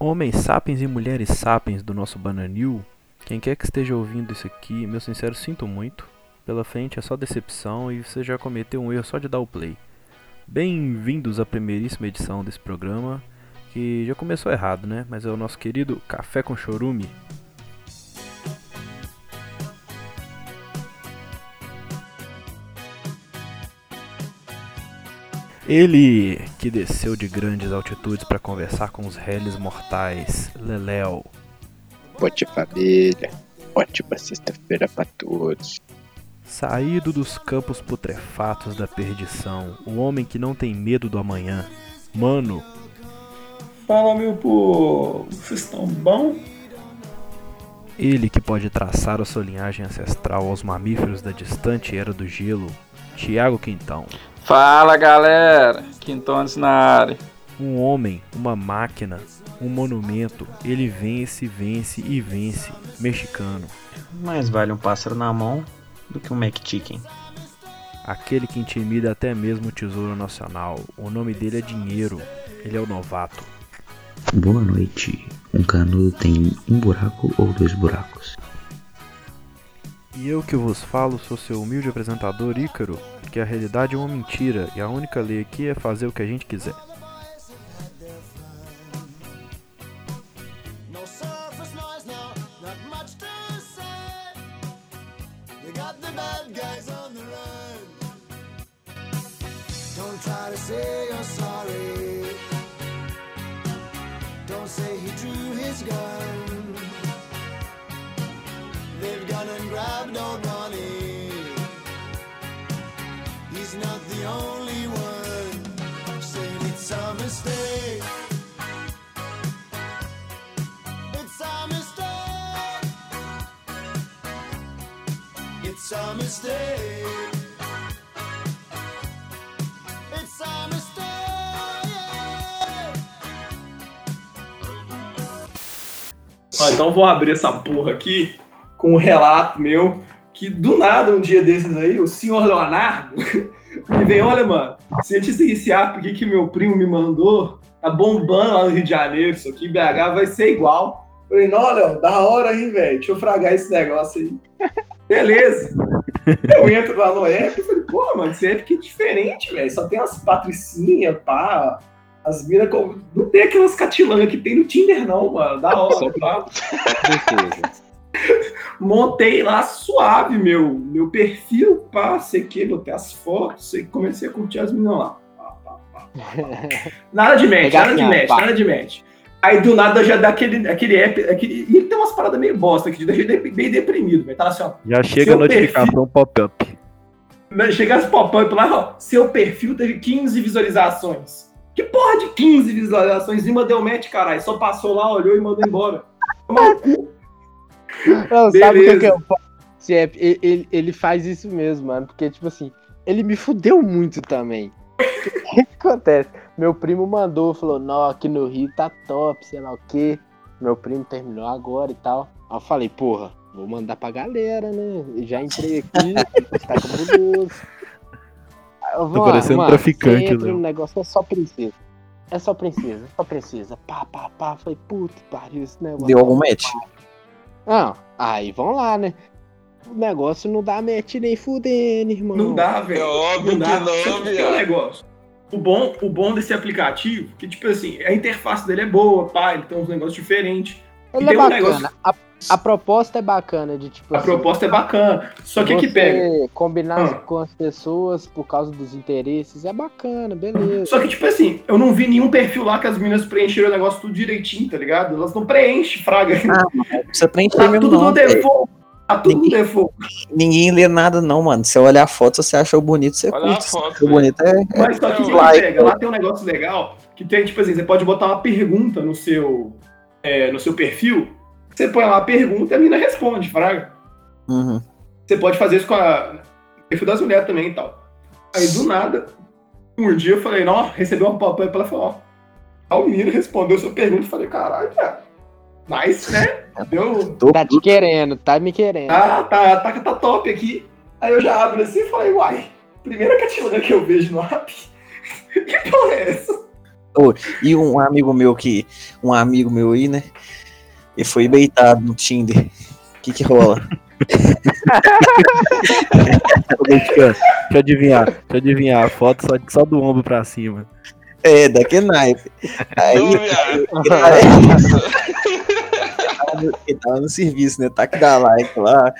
Homens sapiens e mulheres sapiens do nosso Bananil, quem quer que esteja ouvindo isso aqui, meu sincero sinto muito. Pela frente é só decepção e você já cometeu um erro só de dar o play. Bem-vindos à primeiríssima edição desse programa, que já começou errado, né? Mas é o nosso querido Café com Chorume. Ele que desceu de grandes altitudes para conversar com os réis mortais, Leléo. Bote família, ótima sexta-feira para todos. Saído dos campos putrefatos da perdição, o homem que não tem medo do amanhã, Mano. Fala meu povo, vocês estão bom? Ele que pode traçar a sua linhagem ancestral aos mamíferos da distante era do gelo, Tiago Quintão. Fala galera, Quintones na área. Um homem, uma máquina, um monumento, ele vence, vence e vence, mexicano. Mais vale um pássaro na mão do que um McChicken. Aquele que intimida até mesmo o Tesouro Nacional. O nome dele é Dinheiro, ele é o novato. Boa noite. Um canudo tem um buraco ou dois buracos? E eu que vos falo sou seu humilde apresentador Ícaro, que a realidade é uma mentira e a única lei aqui é fazer o que a gente quiser. They've gone and grabbed old Ronnie. He's not the only one. Saying it's a mistake. It's a mistake. It's a mistake. It's a mistake. Ó, então vou abrir essa porra aqui com um relato meu que do nada um dia desses aí, o senhor Leonardo me vem, olha, mano, cientista iniciar, por que que meu primo me mandou? Tá bombando lá no Rio de Janeiro, isso aqui, BH vai ser igual. Falei, não, Léo, da hora, hein, velho? Deixa eu fragar esse negócio aí. Beleza. Eu entro lá no app e falei, pô, mano, esse app que é diferente, velho. Só tem umas patricinhas, pá. As minas. com- Não tem aquelas catilangas que tem no Tinder, não, mano. Da hora, pá. Montei lá suave meu, meu perfil, pá, sei que, botei as fotos, sei que comecei a curtir as meninas lá. Pá, pá, pá, pá, pá. Nada de match, nada de match, nada de match. Aí do nada já dá aquele, aquele app, aquele, e ele tem umas paradas meio bosta que te deixa de- bem deprimido, velho. Tá assim, ó. Já chega a notificação pop-up. Chega as pop-up lá, ó. Seu perfil teve 15 visualizações. Que porra de 15 visualizações? E deu match, caralho. Só passou lá, olhou e mandou embora. Não, sabe o que? Esse app, ele, ele- faz isso mesmo, mano. Porque, tipo assim, ele me fudeu muito também. O que, acontece? Meu primo mandou, falou, não, aqui no Rio tá top, sei lá o quê. Meu primo terminou agora e tal. Aí eu falei, porra, vou mandar pra galera, né? Eu já entrei aqui, tá cabuloso. Aí eu vou, parecendo mano, traficante, Léo. no negócio, é só princesa. É só princesa, é só princesa. Pá, pá, pá. Falei, puta que pariu esse negócio. Deu algum match? Não, aí vão lá, né? O negócio não dá match nem fudendo, irmão. Não dá, velho. É óbvio não dá. que não, Sabe o que é o negócio. O bom, o bom desse aplicativo, que tipo assim, a interface dele é boa, pá, ele tem uns negócios diferentes. Ele tem é um bacana. negócio- A, a proposta é bacana de tipo A assim, proposta é bacana. Só que você que pega. combinar Ah. com as pessoas por causa dos interesses é bacana, beleza. Só que, tipo assim, eu não vi nenhum perfil lá que as meninas preencheram o negócio tudo direitinho, tá ligado? Elas não preenchem, fraga. Você preenche tá mesmo tudo não. no default. Tá tudo no Ninguém- default. Ninguém lê nada não, mano. Se você olhar a foto, você achou bonito, você Olha a curte. Se foto, velho. bonito é... Mas só que o que like. pega? Lá tem um negócio legal que tem, tipo assim, você pode botar uma pergunta no seu, é, no seu perfil. Você põe lá a pergunta e a menina responde, fraga. Uhum. Você pode fazer isso com a o perfil das mulheres também e tal. Aí do nada, um dia eu falei, não, recebeu uma pop-up, ela falou, ó. Aí o menino respondeu sua pergunta e falei, caralho, cara. Nice, né? Deu. Tô Tá te querendo, tá me querendo. Ah, tá, tá, tá top aqui. Aí eu já abro assim e falei, uai, primeira catilana que eu vejo no app. que porra é essa? Ô, e um amigo meu que. Um amigo meu aí, né? Ele foi beitado no Tinder. O que que rola? Deixa eu adivinhar, deixa eu adivinhar. A foto só, só do ombro pra cima. É, daquele naipe. Aí, Não, ele tava no- serviço, né? Tá que dá like lá.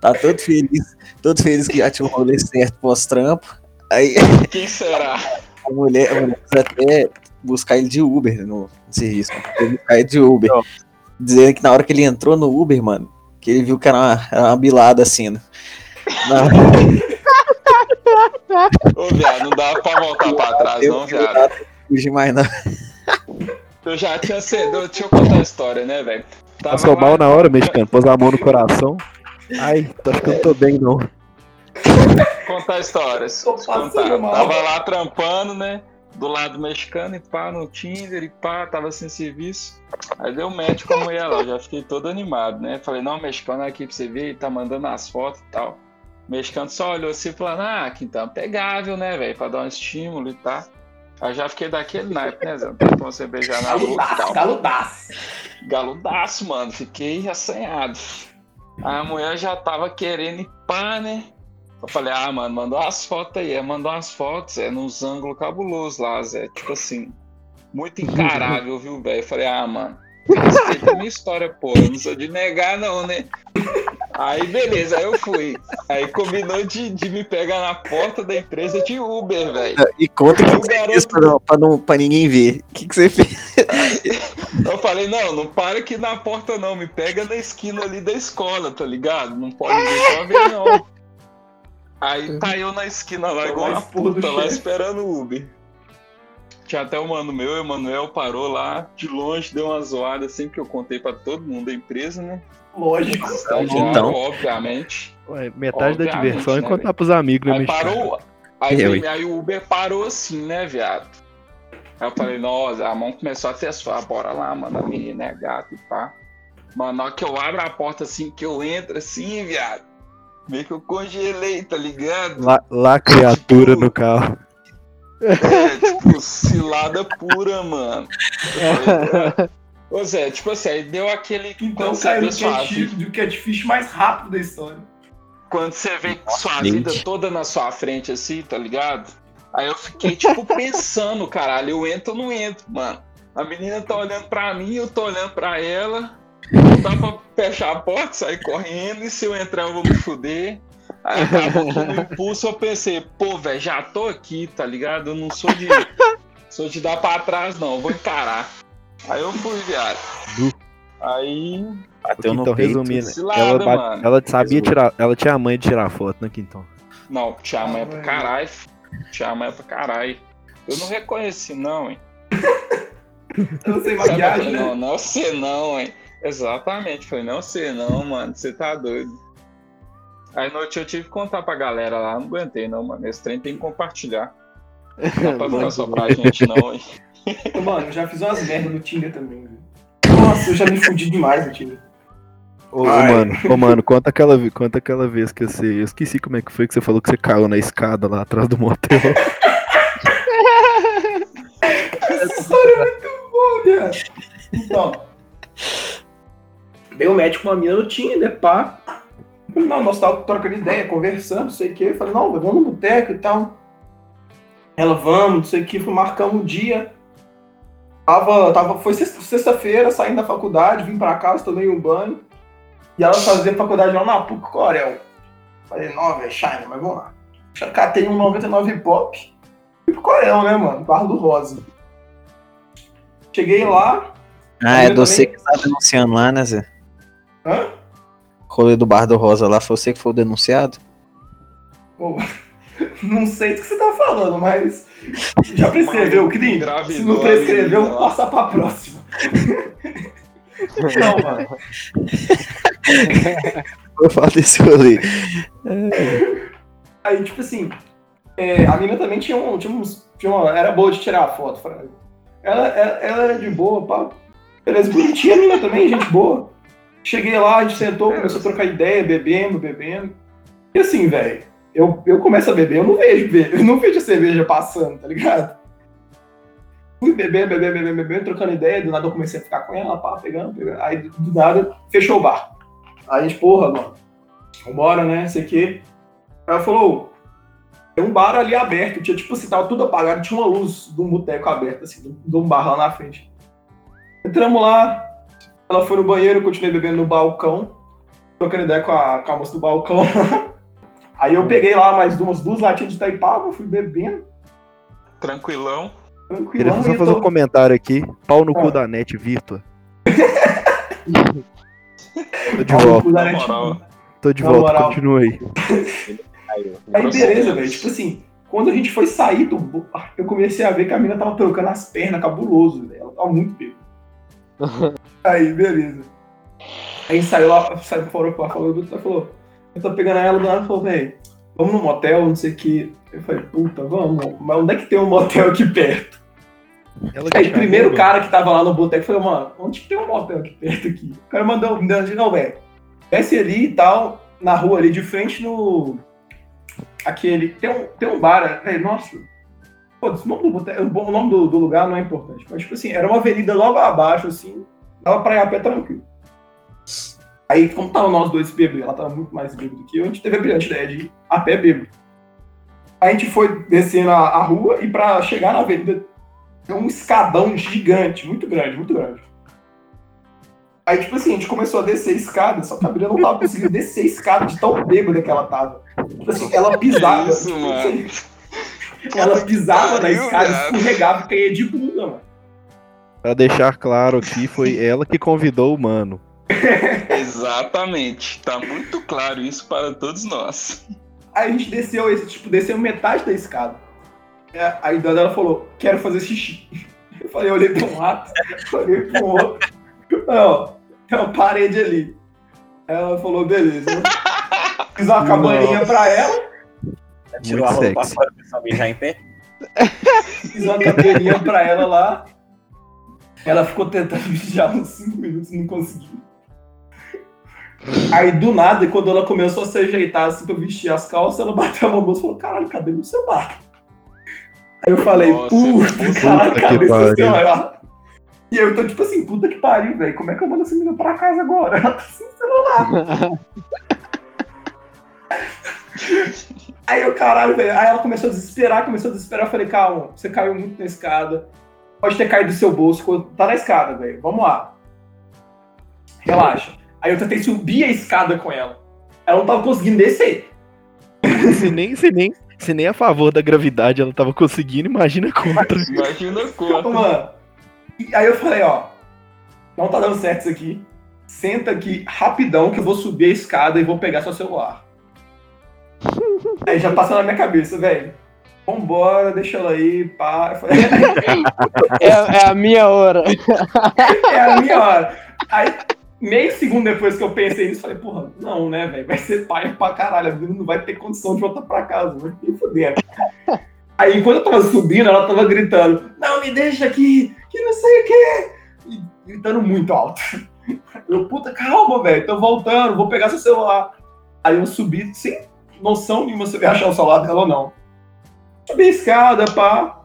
Tá todo feliz. Todo feliz que já tinha um rolê certo pós-trampo. Aí Quem será? a mulher, a mulher até buscar ele de Uber no, no serviço. Buscar ele de Uber. Dizendo que na hora que ele entrou no Uber, mano, que ele viu que era uma, era uma bilada assim, né? Na- Ô, viado, não dava pra voltar pra trás, não, viado. Fugir mais não. Eu já tinha cedo, deixa eu contar a história, né, velho? Tava Passou mal na hora, mexicano. Pôs a mão no coração. Ai, tô que eu não tô bem, não. contar a história. se- Tô se passando contar. mal. Tava lá trampando, né? Do lado mexicano e pá, no Tinder e pá, tava sem serviço. Aí deu match com a mulher lá, já fiquei todo animado, né? Falei, não, mexicano aqui pra você ver, tá mandando as fotos e tal. O mexicano só olhou assim e falou, ah, que então pegável, né, velho? Pra dar um estímulo e tá. Aí já fiquei daquele naipe, né, Zé? Tentou você beijar na boca Galudaço, galudaço. Galudaço, mano. Fiquei assanhado. Aí a mulher já tava querendo ir pá, né? Eu falei, ah, mano, mandou umas fotos aí. Ela mandou umas fotos, é, nos ângulos cabulosos lá, Zé. Tipo assim, muito encarável, viu, velho? Eu falei, ah, mano, respeita minha história, pô. Eu não sou de negar, não, né? Aí, beleza, aí eu fui. Aí combinou de, de me pegar na porta da empresa de Uber, velho. E conta o que que você garoto- fez pra, não, pra, não, pra ninguém ver. O que, que você fez? Eu falei, não, não para aqui na porta não, me pega na esquina ali da escola, tá ligado? Não pode vir só ver não. Aí tá eu na esquina lá, igual lá uma puta, lá esperando o Uber. Tinha até o mano meu, o Emanuel parou lá, de longe, deu uma zoada assim que eu contei pra todo mundo da empresa, né? Lógico. Estagiário, Então. obviamente. Ué, metade da Obviamente, diversão é né, contar pros amigos, né, Aí parou. Aí, Eu, aí o Uber parou assim, né, viado? Aí eu falei, nossa, a mão começou a testar, bora lá, mano, a menina é gato e pá. Mano, na hora que eu abro a porta assim, que eu entro assim, viado, meio que eu congelei, tá ligado? Lá, lá criatura no carro. É, tipo, cilada pura, mano. Ô Zé, tipo assim, aí deu aquele. Então no sua catfish, do catfish mais rápido da história. quando você vê sua gente. vida toda na sua frente, assim, tá ligado? Aí eu fiquei, tipo, pensando, caralho, eu entro ou não entro, mano. A menina tá olhando pra mim, eu tô olhando pra ela. Não dá pra fechar a porta, sair correndo, e se eu entrar eu vou me fuder. Aí no impulso eu pensei, pô, velho, já tô aqui, tá ligado? Eu não sou de. sou de dar pra trás, não, vou encarar. Aí eu fui, viado. Aí. Bateu no Então, peito. resumindo, Cilada, ela, bate- mano. ela sabia tirar. Ela tinha a mãe de tirar foto, né, Quintão? Não, tinha mãe pra caralho. Tinha mãe pra caralho. Eu não reconheci, não, hein? Eu não sei maquiagem, não, né? não sei não, hein? Exatamente, foi não sei não, mano. Você tá doido. Aí noite eu tive que contar pra galera lá, não aguentei não, mano. Esse trem tem que compartilhar. Não dá pra ficar só pra gente não, hein? Mano, eu já fiz umas merdas no Tinder também, velho. Nossa, eu já me fudi demais no Tinder. Ô, ô, mano, ô, mano, conta aquela, conta aquela vez que você. Eu esqueci como é que foi que você falou que você caiu na escada lá atrás do motel. Essa história é muito boa, viado. Então, dei um match com uma mina no Tinder, pá. Falei, Não, nós tava trocando ideia, conversando, não sei o quê. Falei, não, vamos no boteco e tal. Ela, vamos, não sei o que, fui marcando um dia. Tava, tava, foi sexta- sexta-feira, saindo da faculdade, vim pra casa, tomei um banho. E ela fazia faculdade lá na PUC Corel. Falei, não, velho, China, mas vamos lá. Já catei um 99 pop. Fui pro Corel, né, mano? Barra do Rosa. Cheguei lá. Ah, é Eu você também- que tá denunciando lá, né, Zé? Hã? Rolê do Bar do Rosa lá, foi você que foi o denunciado? Pô, não sei do que você tá falando, mas. Já prescreveu o crime? Se não prescreveu, menina lá. passa pra próxima. não, mano. Eu falo desse rolê. Aí, tipo assim, é, a mina também tinha, um, tinha, uns, tinha uma, era boa de tirar a foto. Ela, ela, ela era de boa, pá. Beleza, bonitinha a mina também, gente boa. Cheguei lá, a gente sentou, começou a trocar ideia, bebendo, bebendo. E assim, velho, eu, eu começo a beber, eu não vejo, ve- eu não vejo a cerveja passando, tá ligado? Fui bebendo, bebendo, bebendo, bebendo, trocando ideia. Do nada eu comecei a ficar com ela, pá, pegando, pegando. Aí do, nada fechou o bar. Aí a gente, porra, mano, vambora, né? Sei que. Aí ela falou, tem um bar ali aberto. Tinha, tipo assim, tava tudo apagado. Tinha uma luz de um boteco aberto, assim, de um bar lá na frente. Entramos lá. Ela foi no banheiro, continuei bebendo no balcão. Trocando ideia com a, com a moça do balcão. Aí eu peguei lá mais umas duas latinhas de Taipava, fui bebendo, Tranquilão. tranquilão. Queria só fazer tô- um comentário aqui. Pau no cu Ah. da net, Virtua. Tô de Pau no volta, cu Na moral. tô de Na volta, moral. continua aí. Aí beleza, velho. Tipo assim, quando a gente foi sair do bar, eu comecei a ver que a mina tava trocando as pernas, cabuloso, velho. Ela tava muito bêbada. Aí, beleza. Aí saiu lá, saiu fora, falou, falou, falou, eu tô pegando ela do e falou, velho, vamos no motel, não sei o que. Eu falei, puta, vamos, mas onde é que tem um motel aqui perto? Ela Aí, primeiro cara que tava lá no boteco falou, mano, onde que tem um motel aqui perto aqui? O cara mandou, não, não, velho, desce ali e tal, na rua ali de frente no. Aquele. Tem um, tem um bar, velho, nossa. Pô, o nome, do, boteco- o nome do, do lugar não é importante. Mas, tipo assim, era uma avenida logo abaixo, assim, dava pra ir a pé tranquilo. Aí, como tava nós dois bêbados, ela tava muito mais bêbada que eu, a gente teve a brilhante ideia de ir a pé bêbado. Aí a gente foi descendo a, a rua e pra chegar na avenida tem um escadão gigante, muito grande, muito grande. Aí, tipo assim, a gente começou a descer a escada, só que a Bruna não tava conseguindo descer a escada de tão bêbada que ela tava. Tipo assim, ela pisava. Isso, tipo mano? assim, ela pisava na escada, escorregava e caía de bunda, mano. Pra deixar claro aqui, foi ela que convidou o mano. Exatamente. Tá muito claro isso para todos nós. Aí a gente desceu, esse, tipo, desceu metade da escada. É, Aí a dona ela falou, quero fazer xixi. Eu falei, eu olhei pra um lado, olhei pro outro. Não, tem uma parede ali. Ela falou, beleza. Fiz uma cabaninha pra ela, Tirou a roupa pra sexy. fora, o pessoal mijar em pé. fiz uma cabaninha pra ela lá. Ela ficou tentando mijar uns 5 minutos e não conseguiu. Aí do nada, quando ela começou a se ajeitar assim pra vestir as calças, ela bateu a mão no bolso e falou: caralho, cadê meu celular? Aí eu falei, Nossa, puta, caralho, cadê que seu pariu. celular? E eu tô tipo assim, puta que pariu, velho. Como é que eu mando essa menina pra casa agora? Ela tá sem celular. Aí eu, caralho, velho. Aí ela começou a desesperar, começou a desesperar. Eu falei, calma, você caiu muito na escada. Pode ter caído do seu bolso. Tá na escada, velho. Vamos lá. Relaxa. Aí eu tentei subir a escada com ela. Ela não tava conseguindo descer. Se nem, se, nem, se nem a favor da gravidade ela tava conseguindo, imagina contra. Imagina quanto. Mano. Aí eu falei, ó. Não tá dando certo isso aqui. Senta aqui rapidão que eu vou subir a escada e vou pegar seu celular. Aí já passou na minha cabeça, velho. Vambora, deixa ela aí, pá. Falei, É, é a minha hora. é a minha hora. Aí, meio segundo depois que eu pensei nisso, falei, porra, não, né, velho? Vai ser pai pra caralho. A menina não vai ter condição de voltar pra casa. Vai ter fuder. Aí, quando eu tava subindo, ela tava gritando, não, me deixa aqui, que não sei o quê. E gritando muito alto. Eu, puta, calma, velho, tô voltando, vou pegar seu celular. Aí eu subi sem noção nenhuma se eu ia achar o celular dela ou não. Subi a escada, pá.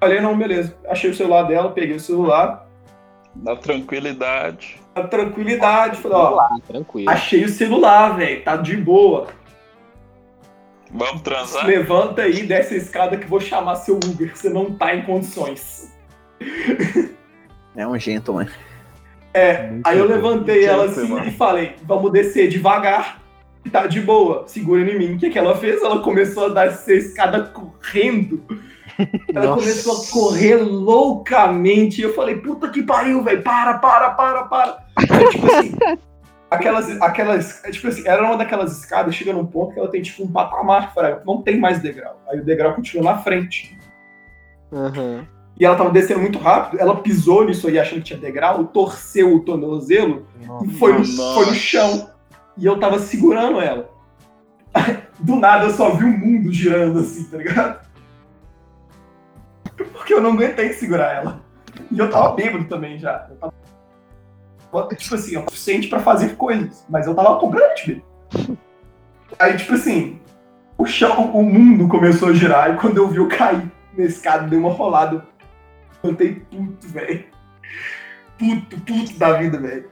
Falei, não, beleza. Achei o celular dela, peguei o celular. Na tranquilidade. Na tranquilidade, falei, ó, Tranquilo. achei o celular, velho, tá de boa. Vamos transar? Levanta aí, desce a escada que eu vou chamar seu Uber, que você não tá em condições. É um gentleman. É, aí eu levantei Muito ela assim e falei, vamos descer devagar, tá de boa, segura em mim. O que, que ela fez? Ela começou a descer a escada correndo. Ela Nossa. começou a correr loucamente. Eu falei, puta que pariu, velho, para, para, para, para. Aí, tipo assim, aquelas, aquelas, é, tipo assim, era uma daquelas escadas, chega num ponto que ela tem tipo um patamar, fora, não tem mais degrau. Aí o degrau continua na frente. Aham. E ela tava descendo muito rápido, ela pisou nisso aí achando que tinha degrau, torceu o tornozelo e foi no, Nossa. foi no chão. E eu tava segurando ela. Do nada eu só vi o mundo girando assim, tá ligado? Porque eu não aguentei segurar ela. E eu tava bêbado também já. Eu tava, tipo assim, o suficiente pra fazer coisas. Mas eu tava completamente bêbado. Aí, tipo assim, o chão, o mundo começou a girar. E quando eu vi eu cair na escada, dei uma rolada Voltei puto, velho. Puto, puto da vida, velho.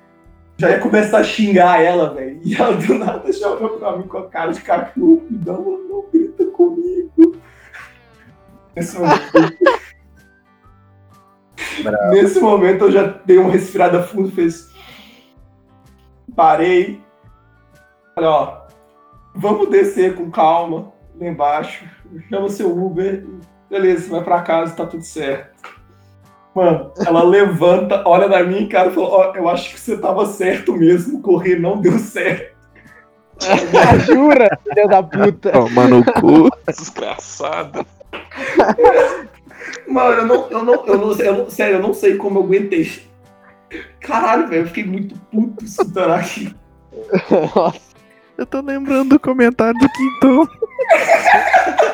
Já ia começar a xingar ela, velho. E ela do nada já olhou pra mim com a cara de cachorro. Não, não grita comigo. Nesse momento, nesse momento eu já dei uma respirada fundo, fez. Parei. Falei, ó, vamos descer com calma lá embaixo. Chama seu Uber. Beleza, vai pra casa, tá tudo certo. Mano, ela levanta, olha na minha cara e fala: Ó, eu acho que você tava certo mesmo, correr não deu certo. Jura, filha da puta. Toma no cu. Desgraçado. Mano, eu não, eu não, eu não, eu não- sério, eu não sei como eu aguentei. Caralho, velho, eu fiquei muito puto escutando aqui. Nossa, Eu tô lembrando do comentário do Quintão.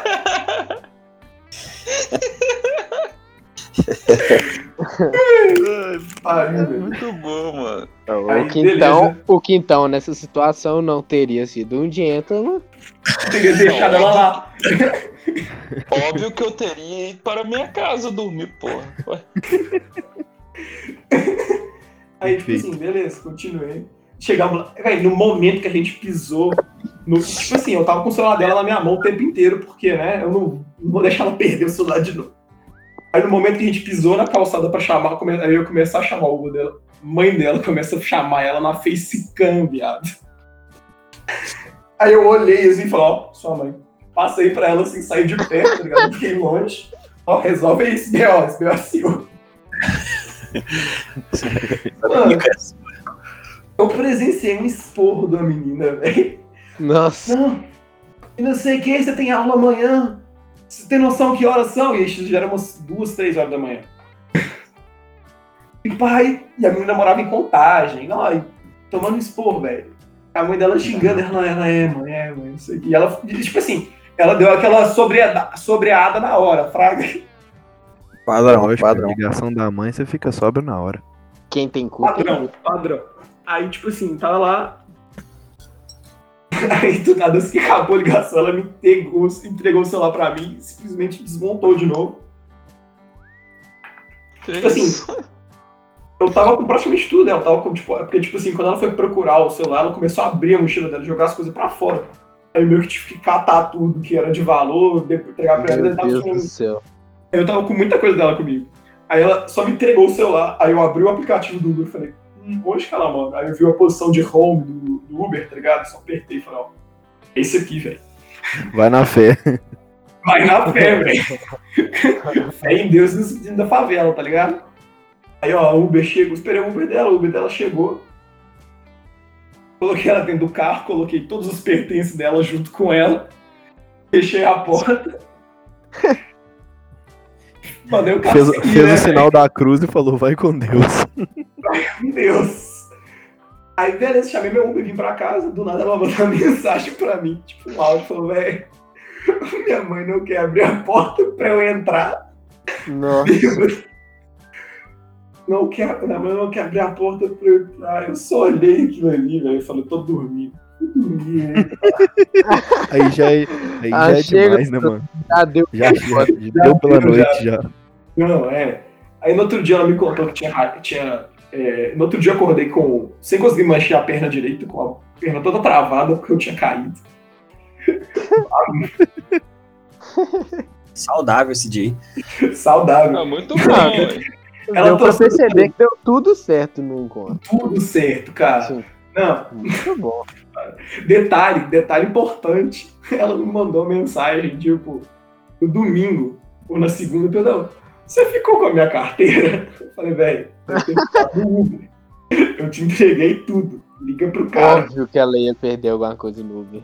Velho. Muito bom, mano. Aí, o Quintão, beleza. o Quintão nessa situação não teria sido um gentleman. Teria deixado ela lá. Óbvio que eu teria ido para minha casa dormir, porra. Aí, tipo assim, beleza, continuei. Chegamos lá, no momento que a gente pisou, no, tipo assim, eu tava com o celular dela na minha mão o tempo inteiro, porque, né, eu não, não vou deixar ela perder o celular de novo. Aí no momento que a gente pisou na calçada pra chamar, come- aí eu comecei a chamar o Uber dela, mãe dela começa a chamar ela na facecam, viado. Aí eu olhei assim e falei, ó, sua mãe. Passei pra ela assim, saí de perto, tá ligado? Fiquei longe. Ó, resolve isso, B.O., esse B.O. é seu. Mano, eu presenciei um esporro da menina, velho. Nossa, Não, e não sei o que, você tem aula amanhã. Você tem noção que horas são? E isso já era umas duas, três horas da manhã. E pai, e a menina morava em contagem, não, e tomando esporro, velho. A mãe dela xingando, ela, ela é, mãe, é, mãe, não sei o que. E ela, tipo assim, ela deu aquela sobreada, sobreada na hora, fraga. Padrão, Lógico, a padrão. ligação da mãe, você fica sóbrio na hora. quem tem culpa? Padrão, padrão. Aí, tipo assim, tava lá. Aí, do nada, assim que acabou a ligação, ela me entregou, entregou o celular pra mim e simplesmente desmontou de novo. que Tipo assim, isso? Eu tava com praticamente tudo, né? Eu tava com, tipo, é porque, tipo assim, quando ela foi procurar o celular, ela começou a abrir a mochila dela, jogar as coisas pra fora. Aí meio que tive que catar tudo que era de valor, entregar pra ela. Meu Deus com- do céu. Eu tava com muita coisa dela comigo. Aí ela só me entregou o celular, aí eu abri o aplicativo do Uber e falei, onde que ela manda? Aí eu vi a posição de home do, do Uber, tá ligado? Só apertei e falei, ó, é esse aqui, velho. Vai na fé. Vai na fé, velho. Fé em Deus da favela, tá ligado? Aí, ó, o Uber chegou, esperei o Uber dela, o Uber dela chegou. Coloquei ela dentro do carro, coloquei todos os pertences dela junto com ela. Fechei a porta. Mandei o Fez, fez né, o sinal da cruz e falou, vai com Deus. Meu Deus. Aí, beleza, chamei meu Uber, vim pra casa. Do nada ela mandou uma mensagem pra mim, tipo um áudio, falou, velho, minha mãe não quer abrir a porta pra eu entrar. Nossa, Não quer, minha mãe não quer abrir a porta pra eu entrar. Eu só olhei aquilo ali, velho, e falei, tô dormindo. Tô dormindo. Aí já é, aí Ah, já é chega, demais, né, mano? já deu. Já, já, já deu pela noite já. Não, é. Aí no outro dia ela me contou que tinha. tinha é, no outro dia eu acordei com. sem conseguir manchar a perna direita, com a perna toda travada, porque eu tinha caído. Saudável esse dia. Saudável. Ah, muito bom. Ela deu pra perceber que deu tudo certo no encontro. Tudo certo, cara. Sim, Não, muito bom. detalhe, detalhe importante. Ela me mandou mensagem, tipo, no domingo ou na segunda, perdão. Você ficou com a minha carteira? Eu falei, velho, eu tenho que ficar no Uber. Eu te entreguei tudo. Liga pro cara. Óbvio que ela ia perder alguma coisa no Uber.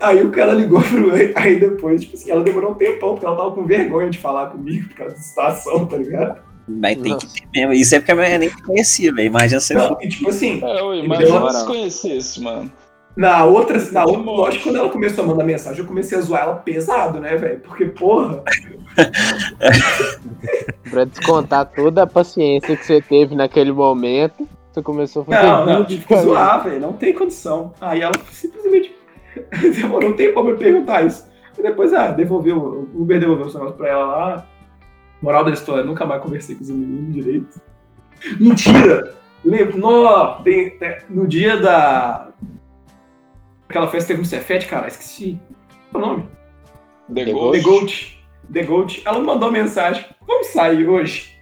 Aí o cara ligou pro. Aí depois, tipo assim, ela demorou um tempão, porque ela tava com vergonha de falar comigo por causa da situação, tá ligado? Mas tem Nossa. que ter mesmo. Isso é porque a minha nem conhecia, velho. Imagina você Não, e tipo assim, É, eu deu- se conhecesse, mano. Na outra, na outra, lógico, quando ela começou a mandar mensagem, eu comecei a zoar ela pesado, né, velho? Porque, porra, Pra descontar toda a paciência que você teve naquele momento, você começou a fazer Não, não, mim. zoar, velho. Não tem condição. Aí ela simplesmente demorou um tempo pra me perguntar isso. E depois, ah, devolveu, o Uber devolveu os negócios pra ela lá. Moral da história, nunca mais conversei com os meninos direito. Mentira! Lembro, no, tem- tem- no dia da. Aquela festa teve no Cefete, cara, esqueci. Qual é o nome? The The Ghost. The Gold. The Gold. Ela me mandou mensagem. Vamos sair hoje.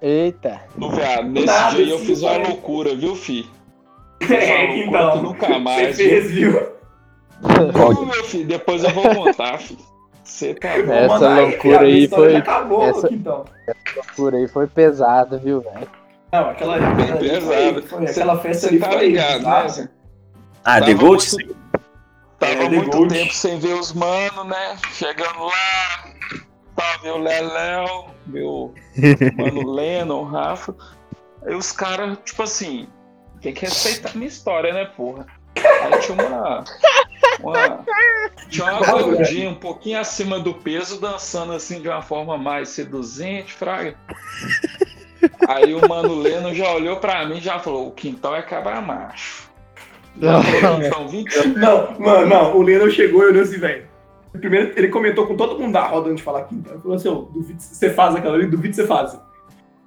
Eita. Ô, viado, nesse Nada, dia eu assim, fiz uma pai. loucura, viu, fi? É, loucura então. nunca mais, Você fez, viu? Não, meu filho, depois eu vou contar, filho. Você tá bom. Essa loucura aí foi- Acabou, essa- então. Por aí foi pesado, viu, velho? Não, aquela, aquela ali pesado. foi, foi- aquela festa ali tá foi ligado, né? Ah, The Gold? muito- Tava É, muito Gold. tempo sem ver os mano, né? Chegando lá, tava o Leléo, meu mano Lennon, o Rafa. Aí os caras, tipo assim, tem que respeitar a minha história, né, porra? Aí tinha uma. uma tinha uma gordinha um pouquinho acima do peso, dançando assim de uma forma mais seduzente, fraga. Aí o mano Leno já olhou pra mim e já falou: o quintal é cabra macho. 20 Não, mano, não. O Lennon chegou e olhou assim, velho. Primeiro, ele comentou com todo mundo da roda antes de falar quinta. Ele falou assim, ô, duvido que você faz aquela ali, duvido que você faz.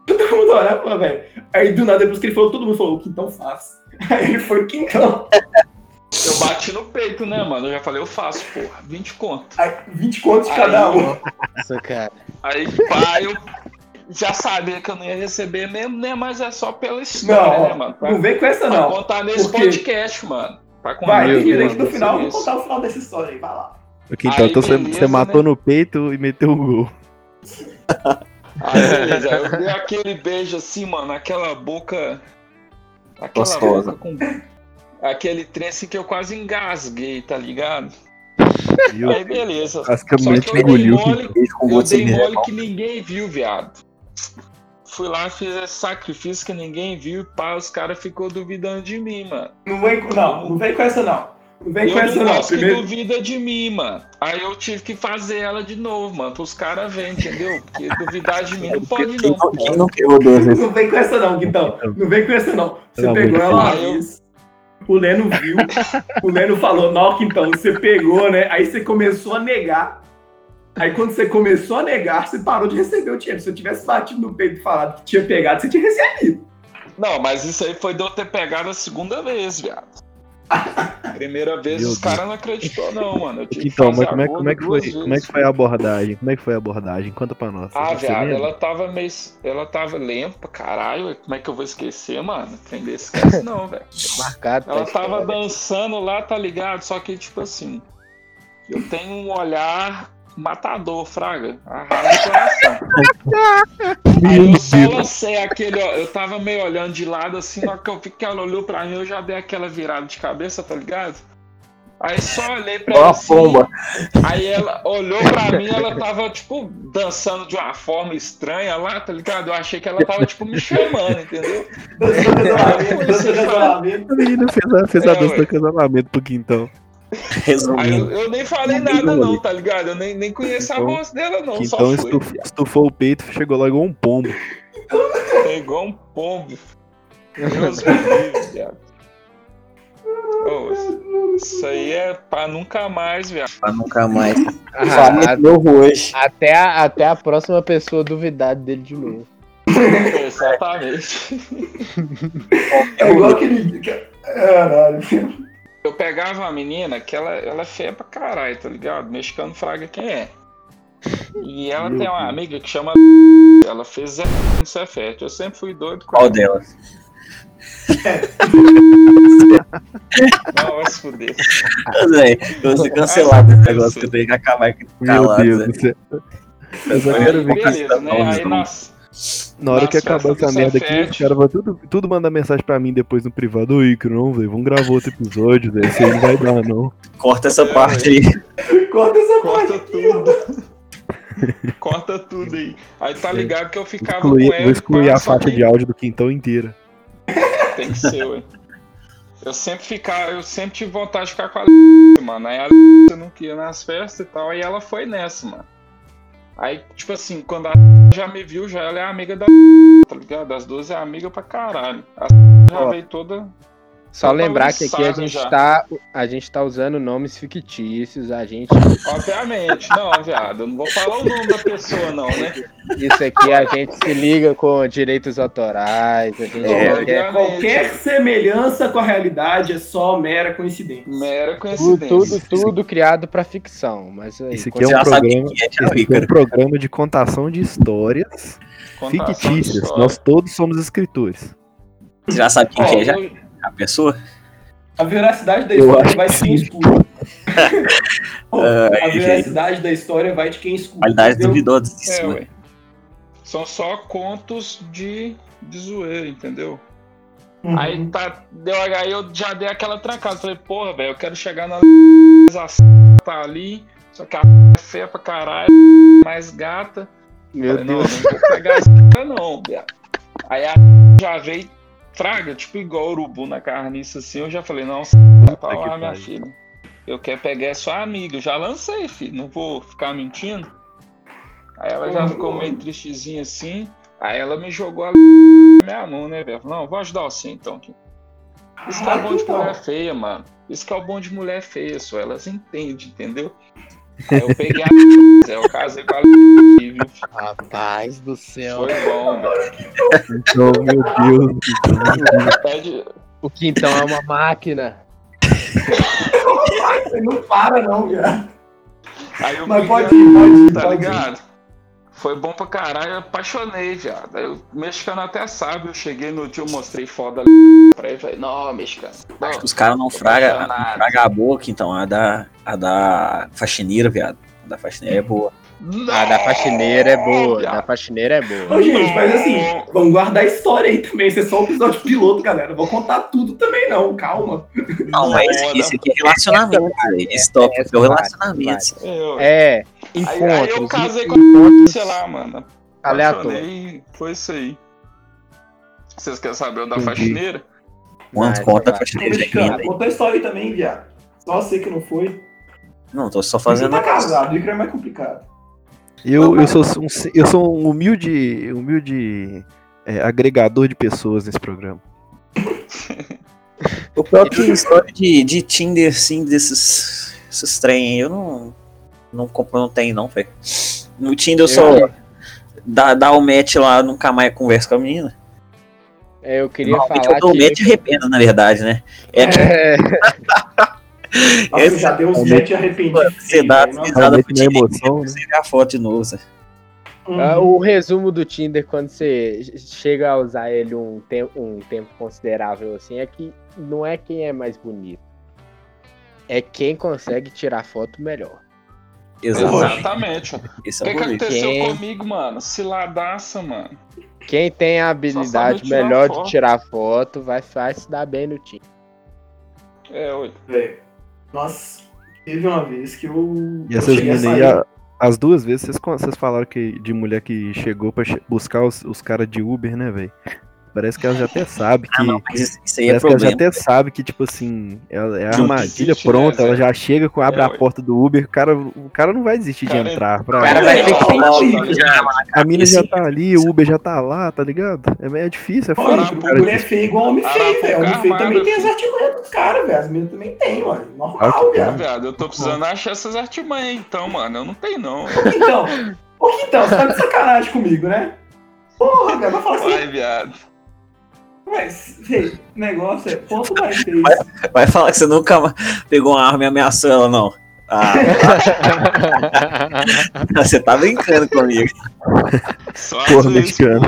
Todo mundo olhava falou, velho. Aí do nada, depois que ele falou, todo mundo falou, o quintão faz. Aí ele foi quintão. Eu bati no peito, né, mano? Eu já falei, eu faço, porra. 20 conto. Aí, 20 contos de cada um. Nossa, cara. Aí, pá, eu já sabia que eu não ia receber mesmo, né? Mas é só pela história, Não, né, mano? Pra, não vem com essa, pra não. contar nesse Porque- podcast, mano. Pra contar Vai, direito Deus, no final, eu vou isso. contar o final dessa história aí, vai lá. Ok, então, Aí, então você, beleza, você matou né? no peito e meteu o gol. Aí, beleza. Eu dei aquele beijo assim, mano, aquela boca. Aquela Gostosa. boca com. Aquele trem assim que eu quase engasguei, tá ligado? Aí, beleza. Basicamente Só que eu dei mole- Eu dei de mole que ninguém viu, viado. Fui lá, fiz esse sacrifício que ninguém viu e pá, os caras ficou duvidando de mim, mano. Não vem com, não, não vem com essa, não. Não vem eu com essa, não não. que Primeiro, duvida de mim, mano. Aí eu tive que fazer ela de novo, mano, pros caras verem, entendeu? Porque duvidar de mim não pode Quem não. não, quem não não vem com essa, não, Guitão. Não vem com essa, não. Você Pelo pegou ela vez. O Leno viu. o Leno falou, não, então, você pegou, né? Aí você começou a negar. Aí quando você começou a negar, você parou de receber o dinheiro. Se eu tivesse batido no peito e falado que tinha pegado, você tinha recebido. Não, mas isso aí foi de eu ter pegado a segunda vez, viado. Primeira vez Meu os caras não acreditou, não, mano. Então, mas como é, como é que foi? Como é que foi a abordagem? Como é que foi a abordagem? Conta pra nós. Ah, viado, ela tava meio. Ela tava lenta pra caralho. Como é que eu vou esquecer, mano? Tem desse esquece, não, velho. Marcado. pra Ela tava dançando lá, tá ligado? Só que, tipo assim, eu tenho um olhar matador, fraga. Arrasa o coração. Aí eu só lancei aquele, ó, eu tava meio olhando de lado assim, na hora que eu vi que ela olhou pra mim, eu já dei aquela virada de cabeça, tá ligado? Aí só olhei pra Ó ela assim, pomba. Aí ela olhou pra mim, ela tava, tipo, dançando de uma forma estranha lá, tá ligado? Eu achei que ela tava, tipo, me chamando, entendeu? Dança do casamento, fez a, É, dança do casamento pro quintão. Resumindo. eu, eu nem falei nada, não, tá ligado? Eu nem, nem conheço a Então- voz dela, não, só Quintão foi. estuf- estufou o peito e chegou lá igual um pombo. É igual um pombo. Deus me livre, viado. Ô, isso aí é pra nunca mais, viado. Pra nunca mais. Ah, hoje. até, a, até a próxima pessoa duvidar dele de novo. Exatamente. É igual aquele. Caralho. Eu pegava uma menina que ela, ela é feia pra caralho, tá ligado? Mexicano fraga quem é. E ela Meu tem uma amiga que chama. Ela fez Zé no Cefete. Eu sempre fui doido com Qual ela. delas? Não, vai se fuder. Zé, eu vou ser cancelado esse negócio que eu tenho que acabar aqui Meu calado. Deus do céu. Eu só quero ver que beleza, né? Aí nós. Na hora que Nas acabar essa do merda aqui, os caras vão tudo, tudo mandar mensagem pra mim depois no privado. Oi, que não, velho. Vamos gravar outro episódio, velho. Isso aí não vai dar, não. Corta essa É, parte aí. Corta essa parte. Corta tudo. Corta tudo aí. Aí tá ligado que eu ficava Excluir- com ela. vou excluir a faixa que de áudio do quintão inteira. Tem que ser, ué. Eu sempre ficava, eu sempre tive vontade de ficar com a mano. Aí a eu não queria nas festas e tal, aí ela foi nessa, mano. Aí, tipo assim, quando a já me viu, já ela é amiga da tá ligado? As duas é amiga pra caralho. A já veio toda Só Eu lembrar que aqui a gente, já. tá, a gente tá usando nomes fictícios, a gente. Obviamente, não, viado. Eu não vou falar o nome da pessoa, não, né? Isso aqui a gente se liga com direitos autorais, a gente É, quer Qualquer semelhança com a realidade é só mera coincidência. Mera tudo, coincidência. tudo, tudo criado pra ficção. Mas aí, Esse aqui Você é um já sabe programa, é, aqui é um programa de contação de histórias Contação de fictícias. história. Nós todos somos escritores. Você já sabe quem é já? A pessoa? A veracidade da história acho vai de quem escuta. A veracidade da história vai de quem escuta. Qualidade entendeu? É, duvidosíssima. ué. São só contos de, de zoeira, entendeu? Uhum. Aí tá, deu aí eu já dei aquela trancada. Falei, porra, velho, eu quero chegar na a tá ali, só que a é feia pra caralho, mais gata. Meu Falei, não, Deus. não vou pegar essa não, viado. Aí a já veio fraga, tipo igual urubu na carniça assim. Eu já falei, não, vai pra lá, minha filha. Eu quero pegar é sua amiga. Eu já lancei, filho. Não vou ficar mentindo. Aí ela já ficou meio tristezinha assim. Aí ela me jogou a minha mão, né, velho? Não, vou ajudar você então. aqui. Isso que é o bom de mulher feia, mano. Isso que é o bom de mulher feia, só elas entendem, entendeu? Aí eu peguei a eu casei com a viu? Rapaz do céu. Foi bom, velho. Então, meu Deus. Pede, O Quintão é uma máquina. Você não para, não, cara. Aí eu Mas peguei pode ir, pode ir, tá pode ir. Foi bom pra caralho, eu apaixonei, viado. Aí o mexicano até sabe, eu cheguei no dia, eu mostrei foda pra ele, falei, não, mexicano. Não, Acho que os caras não fragam fraga a boca, então. A da, a da faxineira, viado. A da faxineira é boa. A da faxineira é boa. Da faxineira é boa. Ô, gente, mas assim, vamos guardar a história aí também. Isso é só um episódio piloto, galera. Não vou contar tudo também, não. Calma. Não, mas isso aqui é relacionamento, cara. Esse tópico é o vai, relacionamento. Eu- É, Aí, encontros. aí eu casei com encontros sei lá, mano. Apaixonei, Foi isso aí. Vocês querem saber o da faxineira? Quanto conta a faxineira aí? conta a história aí também, viado. Só você que não foi. Não, tô só Você fazendo. tá casado, o é mais complicado. Eu, eu, sou um, eu sou um humilde, humilde é, agregador de pessoas nesse programa. O próprio história de, de Tinder, assim, desses, esses trem aí, eu não. Não compro, não tenho, não, velho. No Tinder eu só. Eu- Dá, dá o match lá, nunca mais converso com a menina. É, eu queria falar eu dou o que. match e arrependo, na verdade, né? É, É, Nossa, Esse- já deu uns match arrependido. Você dá risada Tinder, emoção, né? você vê a foto de novo. Uhum. ah, o resumo do Tinder, quando você chega a usar ele um tempo, um tempo considerável assim, é que não é quem é mais bonito. É quem consegue tirar foto melhor. Exatamente. Que, é o que rolê. aconteceu Quem? comigo, mano? Ciladaça, mano. Quem tem a habilidade melhor foto. de tirar foto vai, vai se dar bem no Tinder. É, oi. Velho. Nossa, teve uma vez que eu. E eu essas meninas aí, a- as duas vezes, vocês, vocês falaram que de mulher que chegou pra che- buscar os, os caras de Uber, né, velho? Parece que elas já até sabem que. Ah, não, mas isso, isso aí é Parece que ela já problema. até sabe que, tipo assim, ela, é a armadilha desiste, pronta, né, ela já chega, com, abre É, a porta do Uber, o cara, o cara não vai desistir de Cara, entrar. Pra, O cara vai ter que sentir. não, a mina já tá ali, o Uber já tá lá, tá ligado? É, é difícil, é fácil. tipo, cara mulher desistir. feia igual homem feio, velho. Homem feio também tem as artimanhas dos caras, velho. As meninas também tem, mano. Normal, que velho. viado, eu tô precisando achar essas artimanhas, então, mano. Eu não tenho, não. Então, ô Quintão, você tá de sacanagem comigo, né? Porra, cara, vai falar assim, Vai, viado. Mas, o negócio é ponto mais três. Vai falar que você nunca pegou uma arma e ameaçou ela, não. Ah, você tá brincando comigo. Só Porra, mexicano.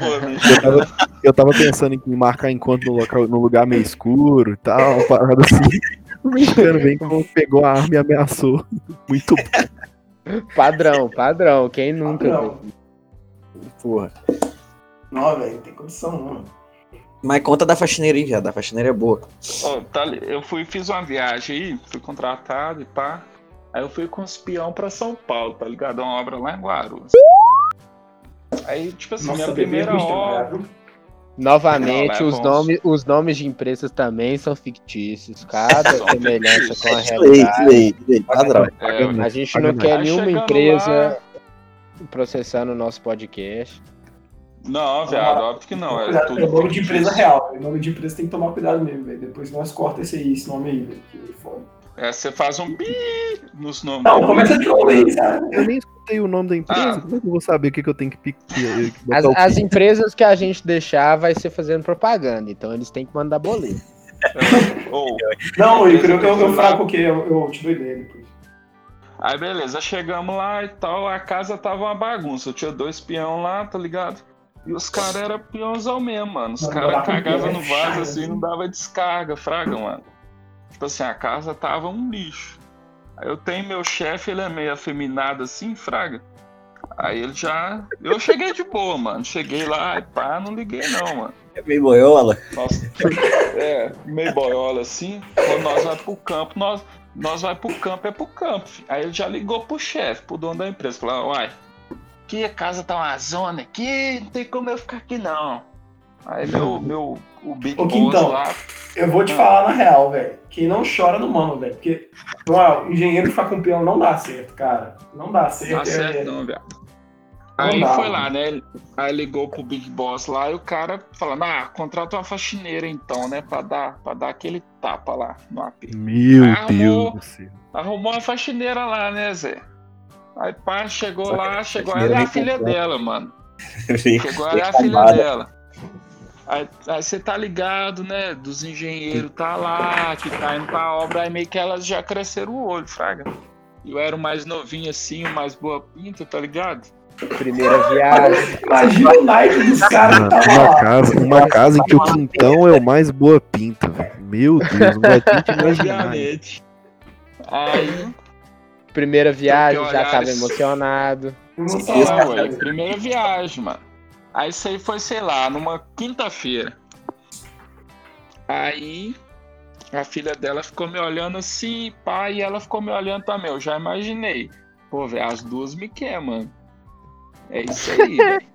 Eu mexicano. tava, eu tava pensando em marcar encontro no, local, no lugar meio escuro e tal, uma parada assim. O mexicano vem como pegou a arma e ameaçou. Muito bom. Padrão, padrão. Quem nunca? Não, Porra. Não, velho, não tem condição, não. Mas conta da faxineira aí, viado. A faxineira é boa. Ó, tá ali, eu fui, fiz uma viagem aí, fui contratado e pá. Aí eu fui com um espião pra São Paulo, tá ligado? Uma obra lá em Guarulhos. Aí, tipo assim, Nossa, minha primeira custa obra. Novamente, Não, é os, bom. nomes, os nomes de empresas também são fictícios. Cada semelhança com a realidade. lei, lei, padrão. É. A gente não quer nenhuma empresa lá- processando o nosso podcast. Não, viado, óbvio que não. É Cuidado, tudo é nome de empresa real. velho. Nome de empresa tem que tomar cuidado mesmo, velho. Depois nós corta esse aí, esse nome aí, velho. que é foda. É, você faz um pi nos nomes. Não, começa de novo aí, sabe? Eu nem escutei o nome da empresa, Ah. como é que eu vou saber o que, que eu tenho que piquear? As, as empresas que a gente deixar vai ser fazendo propaganda, então eles têm que mandar boleto. É, ou- Não, eu creio que eu, eu fraco porque eu, eu te dou ideia depois. Aí beleza, chegamos lá e tal, a casa tava uma bagunça. Eu tinha dois peão lá, tá ligado? E os caras eram peãozão mesmo, mano. Os caras cagavam no vaso chato, assim, né? não dava descarga, fraga, mano. Tipo assim, a casa tava um lixo. Aí eu tenho meu chefe, ele é meio afeminado assim, fraga. Aí ele já. Eu cheguei de boa, mano. Cheguei lá e pá, não liguei não, mano. É meio boiola. Nossa, é, meio boiola assim. Quando nós vai pro campo, nós, nós vai pro campo, é pro campo. filho. Aí ele já ligou pro chefe, pro dono da empresa. Falou, uai, que a casa tá uma zona aqui, não tem como eu ficar aqui não. Aí meu, meu, o Big Ô, Boss Quintão. lá, Eu vou te Ah. falar na real, velho. Quem não chora no mano, velho. Porque, ó, engenheiro ficar com peão não dá certo, cara. Não dá certo. não dá é- certo não, viado. Não Aí dá, foi lá, né? Aí ligou pro Big Boss lá e o cara falando, ah, contrata uma faxineira então, né? Pra dar, pra dar aquele tapa lá no AP. Meu Arrumou. Deus do céu. Arrumou uma faxineira lá, né, Zé? Aí pá, chegou que lá, a chegou ela e a filha comprou. dela, mano. Chegou ela vem e a filha dela. Aí você tá ligado, né? Dos engenheiros tá lá, que tá indo pra obra, aí meio que elas já cresceram o olho, fraga. Eu era o mais novinho assim, o mais boa pinta, tá ligado? Primeira viagem. Imagina o naipe dos caras que Mano, tava uma lá. casa, uma casa em que o quintão é o mais boa pinta, velho. Meu Deus, não é pinta imaginar. Obviamente. Aí, Primeira viagem, já tava emocionado. É, ué, primeira viagem, mano. Aí isso aí foi, sei lá, numa quinta-feira. Aí a filha dela ficou me olhando assim, pai, e ela ficou me olhando também. Eu já imaginei. Pô, velho, as duas me querem, mano. É isso aí, velho.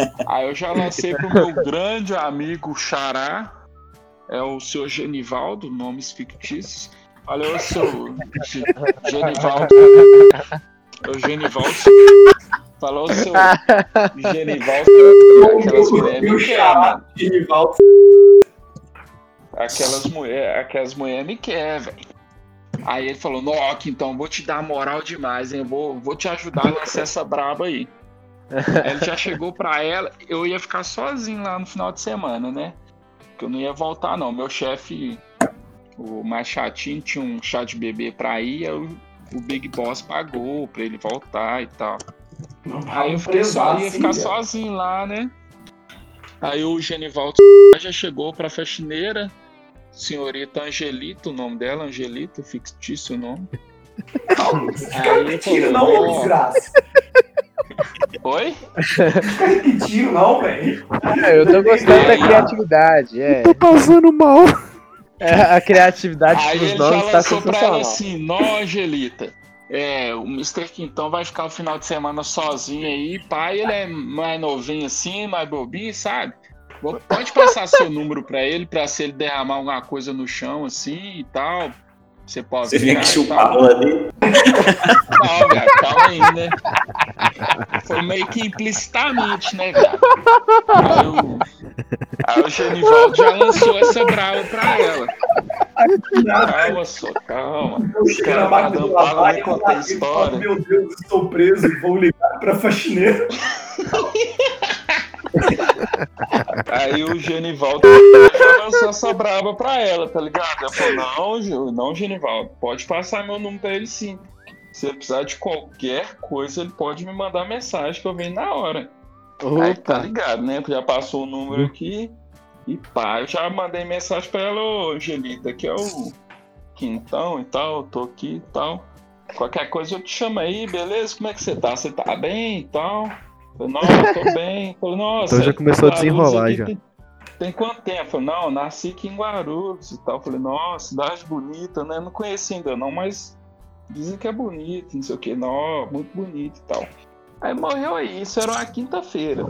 Aí eu já lancei pro meu grande amigo Xará, é o senhor Genivaldo, nomes fictícios. Olha, ô seu Ge- Genivaldo. O Genivaldo. Falou, seu Genivaldo. Aquelas mulheres me querem, mano. Genivaldo. Aquelas mulheres aquelas mulher me querem, velho. Aí ele falou, Nock, então vou te dar moral demais, hein? Vou, vou te ajudar a lançar essa braba aí. Aí ele já chegou pra ela, eu ia ficar sozinho lá no final de semana, né? Que eu não ia voltar, não. Meu chefe, o mais chatinho, tinha um chá de bebê pra ir, aí o, o Big Boss pagou pra ele voltar e tal. Aí eu fiquei só, ia ficar sozinho lá, né? Aí o Genivaldo já chegou pra faxineira, senhorita Angelita, o nome dela, Angelita, fictício o nome. Aí ele Tiro falou, não, "Ó, desgraça. Oi? Tiro não, velho. Ah, Eu tô gostando da criatividade, é. Tô passando mal. É, A criatividade Aí dos nomes tá pra ela sensacional. assim, nó Angelita, é, o Mr. Quintão vai ficar o final de semana sozinho aí, pai, ele é mais novinho assim, mais bobinho, sabe? Pode passar seu número pra ele, pra se ele derramar alguma coisa no chão assim e tal. Você pode Você vinha virar que e chupar a rola dele. Não, velho, calma aí, né? Foi meio que implicitamente, né, velho? Aí o, aí o Genivaldo já lançou essa brava pra ela. Calma, só, calma. Os Chega na máquina bala, lavar e ele fala, história. Meu Deus, estou preso, vou ligar pra faxineira. Aí o Genivaldo lançou essa braba pra ela, tá ligado? Ela falou, não, não, Genivaldo, pode passar meu número pra ele sim. Se ele precisar de qualquer coisa, ele pode me mandar mensagem que eu venho na hora. Aí tá ligado, né? Já passou o número aqui. E pá, eu já mandei mensagem pra ela, ô Angelita, que é o Quintão e tal, tô aqui e tal. Qualquer coisa eu te chamo aí, beleza? Como é que você tá? Você tá bem e tal? Falei, nossa, tô bem. Falei, nossa. Então já começou a desenrolar já. Tem, tem quanto tempo? Falei, não, nasci aqui em Guarulhos e tal. Falei, nossa, cidade bonita, né? Não conheci ainda não, mas dizem que é bonito, não sei o que, não, muito bonito e tal. Aí morreu aí, isso era uma quinta-feira.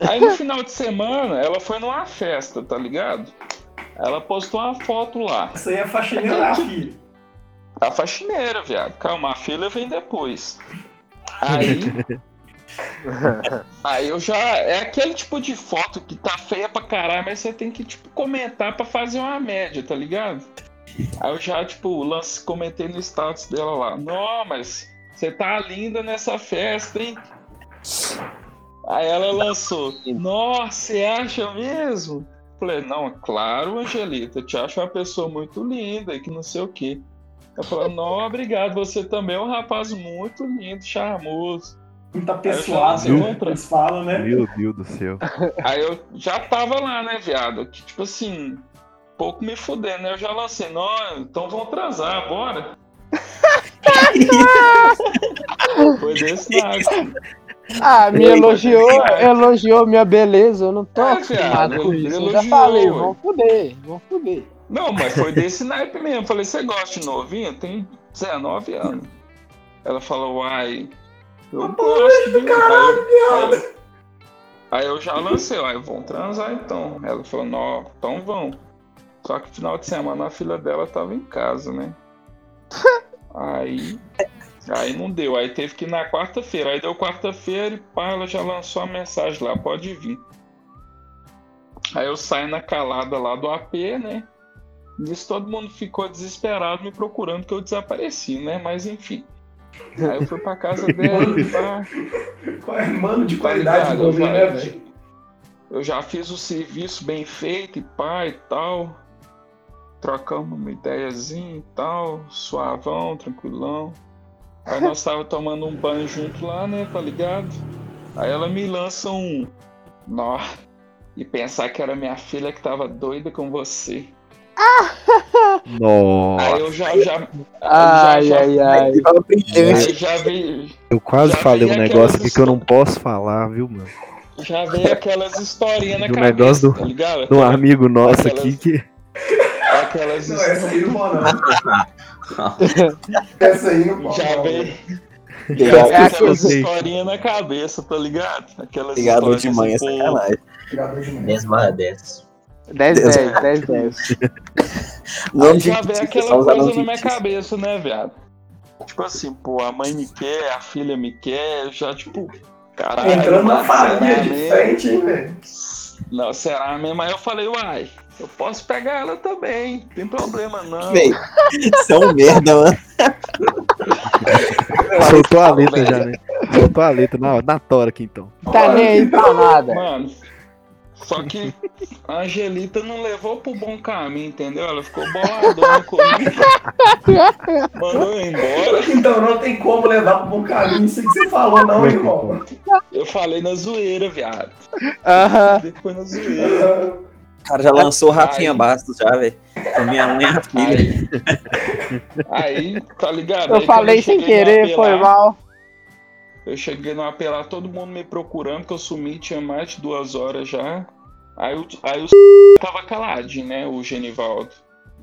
Aí no final de semana, ela foi numa festa, tá ligado? Ela postou uma foto lá. Isso aí é faxineira da filha. A faxineira, viado. Calma, a filha vem depois. Aí Aí eu já. É aquele tipo de foto que tá feia pra caralho, mas você tem que, tipo, comentar pra fazer uma média, tá ligado? Aí eu já, tipo, lance, comentei no status dela lá. Não, mas você tá linda nessa festa, hein? Aí ela lançou. Nossa, você acha mesmo? Falei, não, claro, Angelita, eu te acho uma pessoa muito linda e que não sei o quê. Ela falou, não, obrigado, você também é um rapaz muito lindo, charmoso. Muita lancei outra. eles falam, né? Meu Deus do céu. Aí eu já tava lá, né, viado? Que, tipo assim, pouco me fudendo, né? Eu já lancei, não, então vamos transar, bora. Foi desse naipe. Ah, me elogiou, elogiou minha beleza, eu não tô É, acostumado viado, com isso. Eu já falei, vão fuder, vão fuder. Não, mas foi desse naipe mesmo. Falei, você gosta de novinho? Tem 19 anos. Ela falou, uai, eu gosto, viu? Aí eu, aí, aí eu já lancei, uai, vamos transar então. Ela falou, não, então vão. Só que final de semana a filha dela tava em casa, né? Aí. Aí não deu, aí teve que ir na quarta-feira. Aí deu quarta-feira e pá, ela já lançou a mensagem lá, pode vir. Aí eu saio na calada lá do AP, né? Nisso todo mundo ficou desesperado me procurando que eu desapareci, né? Mas enfim. Aí eu fui pra casa dela e pá. Qual é, Mano de Tá qualidade ligado? do Eu homem, já- né, velho? Eu já fiz o serviço bem feito e pá e tal. Trocamos uma ideiazinha e tal. Suavão, tranquilão. Aí nós tava tomando um banho junto lá, né? Tá ligado? Aí ela me lança um. Nó. E pensar que era minha filha que tava doida com você. Nossa. Aí eu já. já Ai, já, ai, ai. Ele fala brilhante. Aí já vi. Eu quase Já falei um negócio que eu não posso falar, viu, mano? Já veio aquelas historinhas na Do cabeça, negócio do- tá ligado? De um amigo nosso aquelas- aqui que. Aquelas Não, essa aí não pode, não. Essa aí não pode. Já veio. Já É aquelas historinhas na cabeça, tá ligado? Aquelas Ligador histórias de manhã é assim, sacanagem. Jogador de manhã. 10 barra 10. 10, 10, 10, 10. Nome Aí de já veio fictício, aquela coisa na minha cabeça, né, viado? Tipo assim, pô, a mãe me quer, a filha me quer, já tipo, caralho. Entrando na farinha de frente, hein, velho? Não, será mesmo? Aí eu falei, uai, eu posso pegar ela também, não tem problema não. Véi, Isso é um merda, mano. Soltou a letra já, né? Soltou a letra na, na tora aqui então. Tá nem aí pra nada. Mano, só que a Angelita não levou pro bom caminho, entendeu? Ela ficou boladona comigo. Mandou eu embora. Então não tem como levar pro bom caminho isso aí que você falou, não, irmão. Eu falei na zoeira, viado. Aham. Depois na zoeira. O cara já lançou o Rafinha Ai. Bastos já, velho. Com minha mãe e a filha. Aí, aí, tá ligado? Eu Aí, falei sem querer, foi lá, mal. Eu cheguei no AP lá, todo mundo me procurando, que eu sumi, tinha mais de duas horas já. Aí, o- aí o tava caladinho, né, o Genivaldo.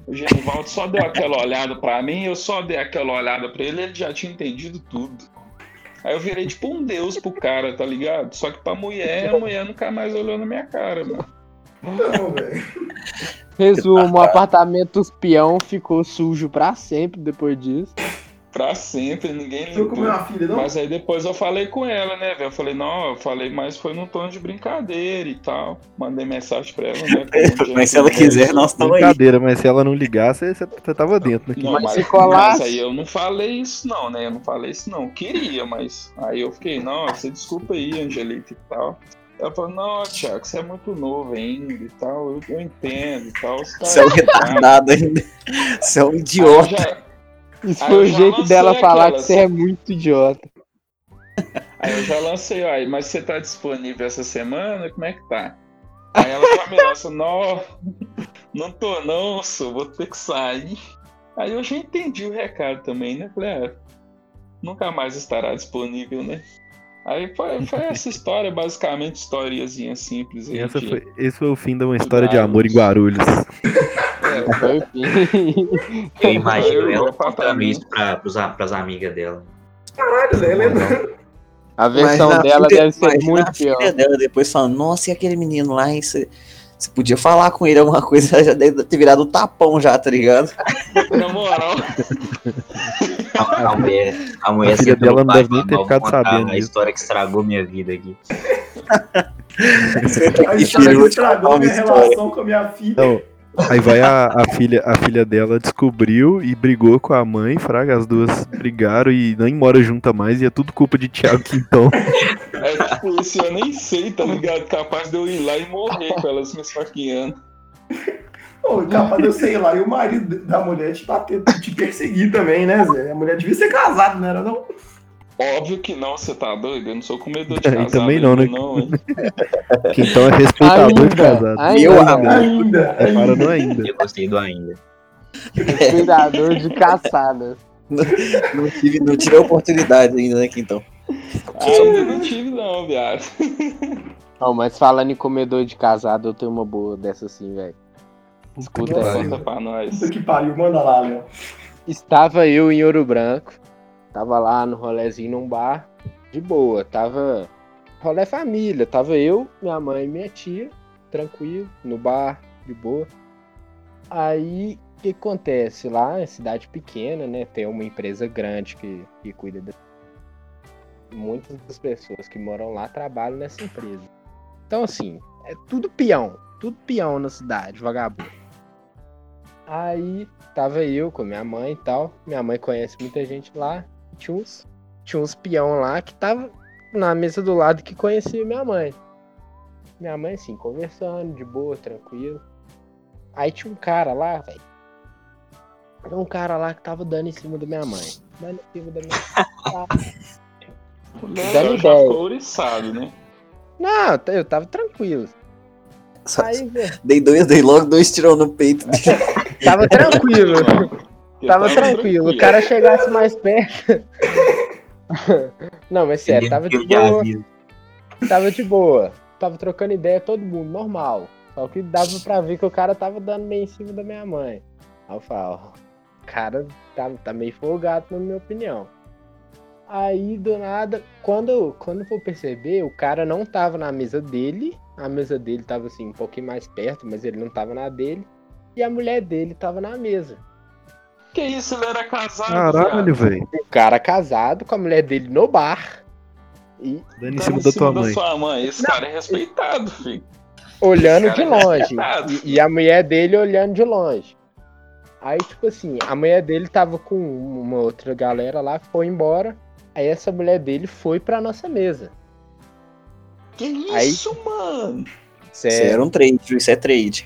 O Genivaldo só deu aquela olhada pra mim, eu só dei aquela olhada pra ele, ele já tinha entendido tudo. Aí eu virei tipo um deus pro cara, tá ligado? Só que pra mulher, a mulher nunca mais olhou na minha cara, mano. Não, velho. Resumo, o apartamento dos peão ficou sujo pra sempre depois disso. Pra sempre, ninguém Tu comeu limpou. uma filha, não? Mas aí depois eu falei com ela, né, velho? Eu falei, não, eu falei, mas foi num tom de brincadeira e tal. Mandei mensagem pra ela, né? Mas se ela gentleman. quiser, nós estamos aí. Brincadeira, mas se ela não ligasse, você, você tava dentro, né? Não, Mas mas, se colasse- mas aí eu não falei isso não, né? Eu não falei isso não. Queria, mas aí eu fiquei, não, você desculpa aí, Angelita e tal. Ela falou, não, Thiago, você é muito novo ainda e tal, eu, eu entendo e tal. Você tá Você é um retardado ainda. Você é um idiota. Isso Aí foi o jeito dela falar que aquelas. você é muito idiota. Aí eu já lancei, aí, mas você tá disponível essa semana? Como é que tá? Aí ela já me lança, não, não tô não, só vou ter que sair. Aí eu já entendi o recado também, né? Falei, ah, nunca mais estará disponível, né? Aí foi, foi essa história, basicamente, historiazinha simples. Aí E essa foi, esse foi o fim de uma história de amor em Guarulhos. Eu imagino ela contando isso pra, pros, a- pras amigas dela. Caralho, velho. lembra? A versão a dela filha- deve ser muito a filha pior. dela depois falando, nossa, e aquele menino lá, hein? Você, você podia falar com ele alguma coisa, já deve ter virado um tapão já, tá ligado? Na moral, A, a mulher, a mulher A filha dela não deve nem ter ficado "Vou contar sabendo A disso." história que estragou minha vida aqui. A história que estragou minha história. relação com a minha filha. Não. Aí vai a, a filha, a filha dela descobriu e brigou com a mãe, fraga, as duas brigaram e nem mora junta mais e é tudo culpa de Thiago Quintão. É tipo, esse eu nem sei, tá ligado? Capaz de eu ir lá e morrer com elas me esfaqueando. Pô, capaz de eu sei lá, e o marido da mulher te bater, te perseguir também, né, Zé? A mulher devia ser casada, não era não? Óbvio que não, você tá doido? Eu não sou comedor de casado também não, ainda né? não, hein? Quintão é respeitador de Ainda, casado. ainda, Eu amo. Ainda, Para ainda. no ainda. Eu gostei do ainda. Cuidador de caçada. Não tive, não tive a oportunidade ainda, né, Quintão? Ainda não tive não, viado. Não, mas falando em comedor de casado, eu tenho uma boa dessa assim, velho. Escuta que essa. pariu. Conta pra nós. Puta que pariu, manda lá, Léo. Estava eu em Ouro Branco, tava lá no rolezinho num bar, de boa, tava rolê família, tava eu, minha mãe e minha tia, tranquilo, no bar, de boa. Aí, o que acontece? Lá é cidade pequena, né, tem uma empresa grande que, que cuida da... Muitas das pessoas que moram lá trabalham nessa empresa. Então, assim, é tudo peão, tudo peão na cidade, vagabundo. Aí, tava eu com minha mãe e tal. Minha mãe conhece muita gente lá. Tinha uns, tinha uns peão lá que tava na mesa do lado que conhecia minha mãe. Minha mãe, assim, conversando, de boa, tranquilo. Aí tinha um cara lá, velho. Tinha um cara lá que tava dando em cima da minha mãe. Dando em cima da minha O Dando já ficou ouriçado, né? Não, eu tava tranquilo. Só- Aí, velho, Dei dois, dei logo dois tirão no peito dele. tava tranquilo. Eu Tava tranquilo. O cara chegasse mais perto. Não, mas sério, tava de boa. Tava de boa. Tava trocando ideia todo mundo, normal. Só que dava pra ver que o cara tava dando meio em cima da minha mãe. Aí eu falo, o cara tá, tá meio folgado, na minha opinião. Aí, do nada, quando, quando for perceber, o cara não tava na mesa dele. A mesa dele tava assim, um pouquinho mais perto, mas ele não tava na dele. E a mulher dele tava na mesa. Que isso, ele era casado, Caralho, velho. O cara casado com a mulher dele no bar. E Dando em Tá cima em da cima tua mãe. sua mãe. Esse cara é respeitado, filho. olhando de é longe. respeitado. E, e a mulher dele olhando de longe. Aí, tipo assim, a mulher dele tava com uma outra galera lá, foi embora. Aí essa mulher dele foi pra nossa mesa. Que Aí- isso, mano? Isso aí era um trade, viu? isso é trade.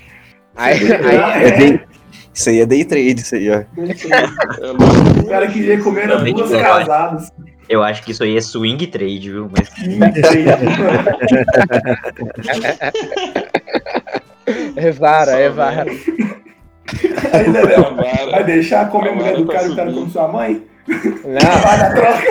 Aí, aí, É Isso aí é day trade, isso aí, ó. É O cara queria comer as duas de casadas. Eu acho que isso aí é swing trade, viu? Mas é vara, é Só vara. Aí, né, Léo? Vai deixar comer a mulher do cara e o cara come sua mãe? Não, Vai na troca.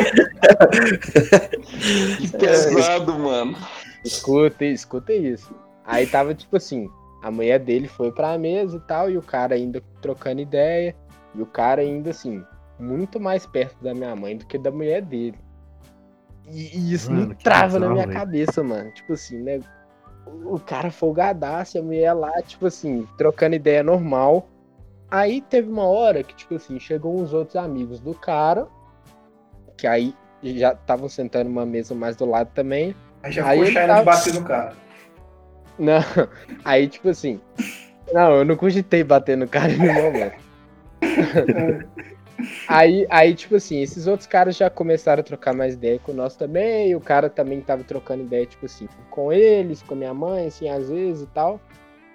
que pesado, mano. escuta, escuta isso. Aí tava tipo assim, a mulher dele foi pra mesa e tal, e o cara ainda trocando ideia, e o cara ainda assim, muito mais perto da minha mãe do que da mulher dele. E, e isso Mano, que trava na bizarro, minha velho. cabeça, mano. Tipo assim, né? O o cara folgadaço, e a mulher lá, tipo assim, trocando ideia normal. Aí teve uma hora que, tipo assim, chegou uns outros amigos do cara, que aí já estavam sentando numa mesa mais do lado também. Aí já Aí ficou tava- de bater no cara. Não, aí tipo assim. Não, eu não cogitei bater no cara nenhum momento. aí, aí, tipo assim, esses outros caras já começaram a trocar mais ideia com nós também. E o cara também tava trocando ideia, tipo assim, com eles, com a minha mãe, assim, às vezes e tal.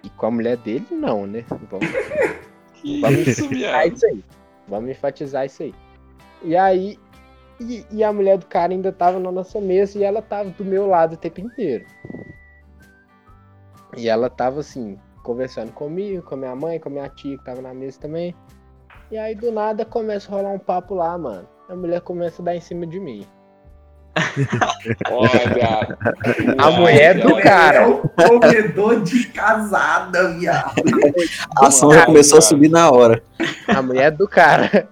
E com a mulher dele, não, né? Vamos Vamos isso, enfatizar isso aí. Vamos enfatizar isso aí. E aí. E, e a mulher do cara ainda tava na nossa mesa e ela tava do meu lado o tempo inteiro. E ela tava assim, conversando comigo, com a minha mãe, com a minha tia que tava na mesa também. E aí do nada começa a rolar um papo lá, mano. A mulher começa a dar em cima de mim. Viado. A mulher do cara. É o comedor de casada, viado. A ação já começou a subir na hora. A mulher do cara.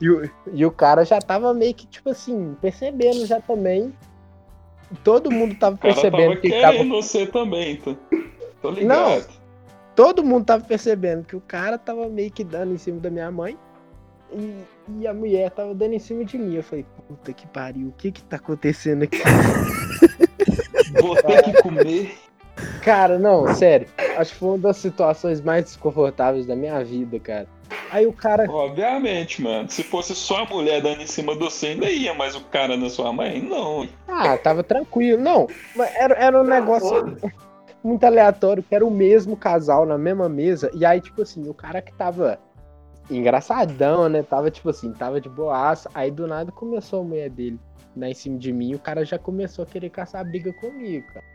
E o, e o cara já tava meio que, tipo assim, percebendo já também. Todo mundo tava percebendo tava que tava. você também, tá? Tô ligado. Todo mundo tava percebendo que o cara tava meio que dando em cima da minha mãe. E, e a mulher tava dando em cima de mim. Eu falei, puta que pariu, o que que tá acontecendo aqui? Vou ter que comer. Cara, não, sério. Acho que foi uma das situações mais desconfortáveis da minha vida, cara. Aí o cara. Obviamente, mano. Se fosse só a mulher dando em cima do você, ainda ia, mas o cara na sua mãe, não. Ah, tava tranquilo. Não, mas era, era um negócio muito aleatório, que era o mesmo casal na mesma mesa. E aí, tipo assim, o cara que tava engraçadão, né? Tava, tipo assim, tava de boaça. Aí do nada começou a mulher dele dar em cima de mim. E o cara já começou a querer caçar briga comigo, cara.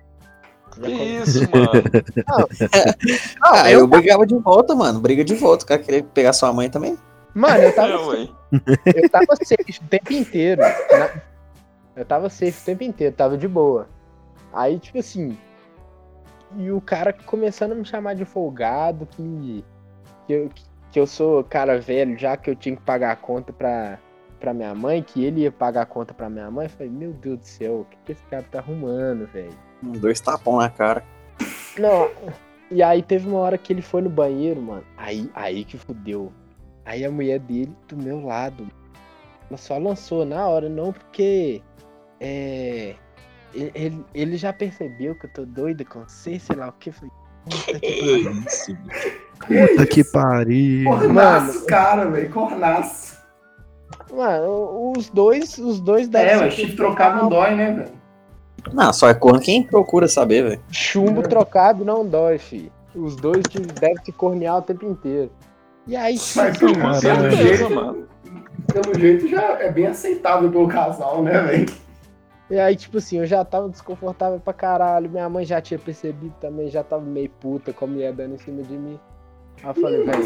Que isso, mano. Ah, eu brigava de volta, mano. Briga de volta. O cara queria pegar sua mãe também. Mano, eu É, tava, ué. eu tava safe o tempo inteiro. na- Eu tava safe o tempo inteiro, tava de boa. Aí, tipo assim. E o cara começando a me chamar de folgado, que, que, eu, que eu sou cara velho, já que eu tinha que pagar a conta pra, pra minha mãe, que ele ia pagar a conta pra minha mãe. Eu falei, meu Deus do céu, o que, que esse cara tá arrumando, velho? Uns Dois tapão na cara. Não, e aí teve uma hora que ele foi no banheiro, mano. Aí, aí que fudeu. Aí a mulher dele do meu lado. Ela só lançou na hora, não porque. É. Ele, ele- já percebeu que eu tô doida com você, sei lá o que. Falei, puta que pariu. Puta que pariu. Cornaço, cara, velho. Cornaço. Mano, os dois, os dois devem É, mas chifre trocado não dói, né, velho? Não, só é corno quem procura saber, velho. Chumbo trocado não dói, fi. Os dois te- devem se cornear o tempo inteiro. E aí, Mas tipo, pelo, pelo certeza, jeito, mano. pelo jeito já é bem aceitável pelo casal, né, velho? E aí, tipo assim, eu já tava desconfortável pra caralho. Minha mãe já tinha percebido também, já tava meio puta com a mulher dando em cima de mim. Aí eu falei, velho,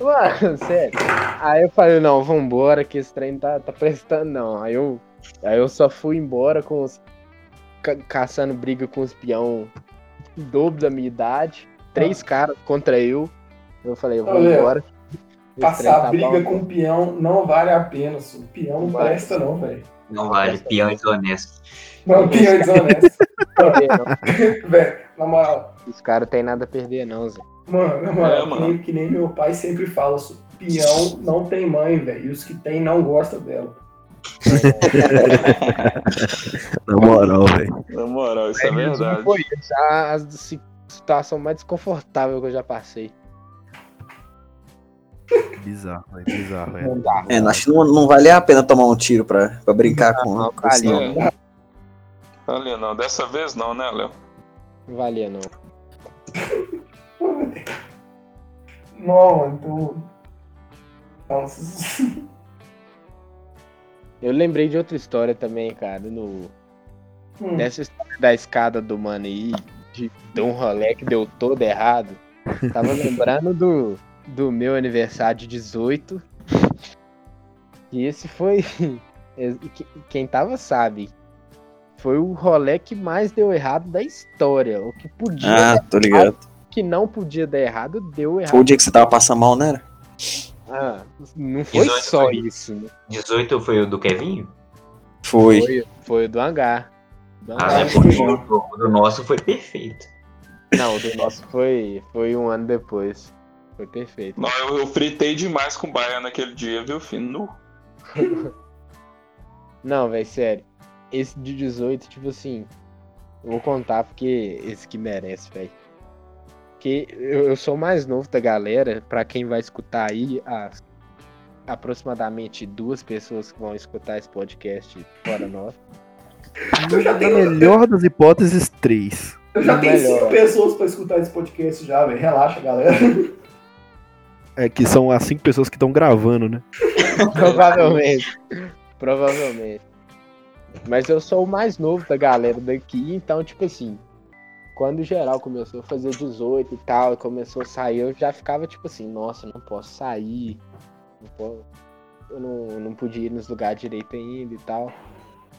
mano, sério. Aí eu falei, não, vambora, que esse trem tá, tá prestando, não. Aí eu, aí eu só fui embora com os. ca- caçando briga com os peão o dobro da minha idade. Três caras contra eu. Eu falei, eu vou Olha, embora. Passar tá briga bom. com peão não vale a pena, só. Peão não Vale. presta, não, velho. Não vale, peão desonesto. Não, peão é desonesto. Não, velho, na moral. Os caras tem nada a perder, não, Zé. Mano, na moral, É, que, mano. nem, que nem meu pai sempre fala, peão não tem mãe, velho. E os que tem não gostam dela. Na moral, velho. Na moral, isso é verdade. Foi isso, a, a si- situação mais desconfortável que eu já passei. Bizarro, velho. Bizarro, velho. Não dá. É, acho que não, não valia a pena tomar um tiro pra, pra brincar com, não, com isso, não. valeu. É. Ali não, dessa vez não, né, Léo? Não valia, não. Não, tô... Nossa. Eu lembrei de outra história também, cara, no... Hum. Dessa história da escada do mano aí, de, de um rolê que deu todo errado. Tava lembrando do, do meu aniversário de 18. E esse foi. que- Quem tava sabe. Foi o rolê que mais deu errado da história. O que podia, Ah, tô ligado. que não podia dar errado, deu errado. Foi o dia que você tava passando mal, né? Ah, não foi 18 só foi. isso, né? 18 foi o do Kevinho? Foi. Foi, foi o do hangar. Do Ah, hangar. é porque o do nosso foi perfeito. Não, o do nosso foi, foi um ano depois. Foi perfeito. Não, eu, eu fritei demais com o Baiano naquele dia, viu, filho? Nu. Não, velho, sério. Esse de 18, tipo assim. Eu vou contar porque esse que merece, velho. Porque eu, eu sou o mais novo da galera. Pra quem vai escutar aí, as aproximadamente duas pessoas que vão escutar esse podcast fora nós. Na tenho, melhor das hipóteses, três. eu já tenho melhor. cinco pessoas pra escutar esse podcast já, velho. Relaxa, galera. É que são as cinco pessoas que estão gravando, né? Provavelmente. Provavelmente. Mas eu sou o mais novo da galera daqui, então, tipo assim, quando o geral começou a fazer 18 e tal, e começou a sair, eu já ficava tipo assim, nossa, não posso sair, não posso, eu não, não podia ir nos lugares direito ainda e tal.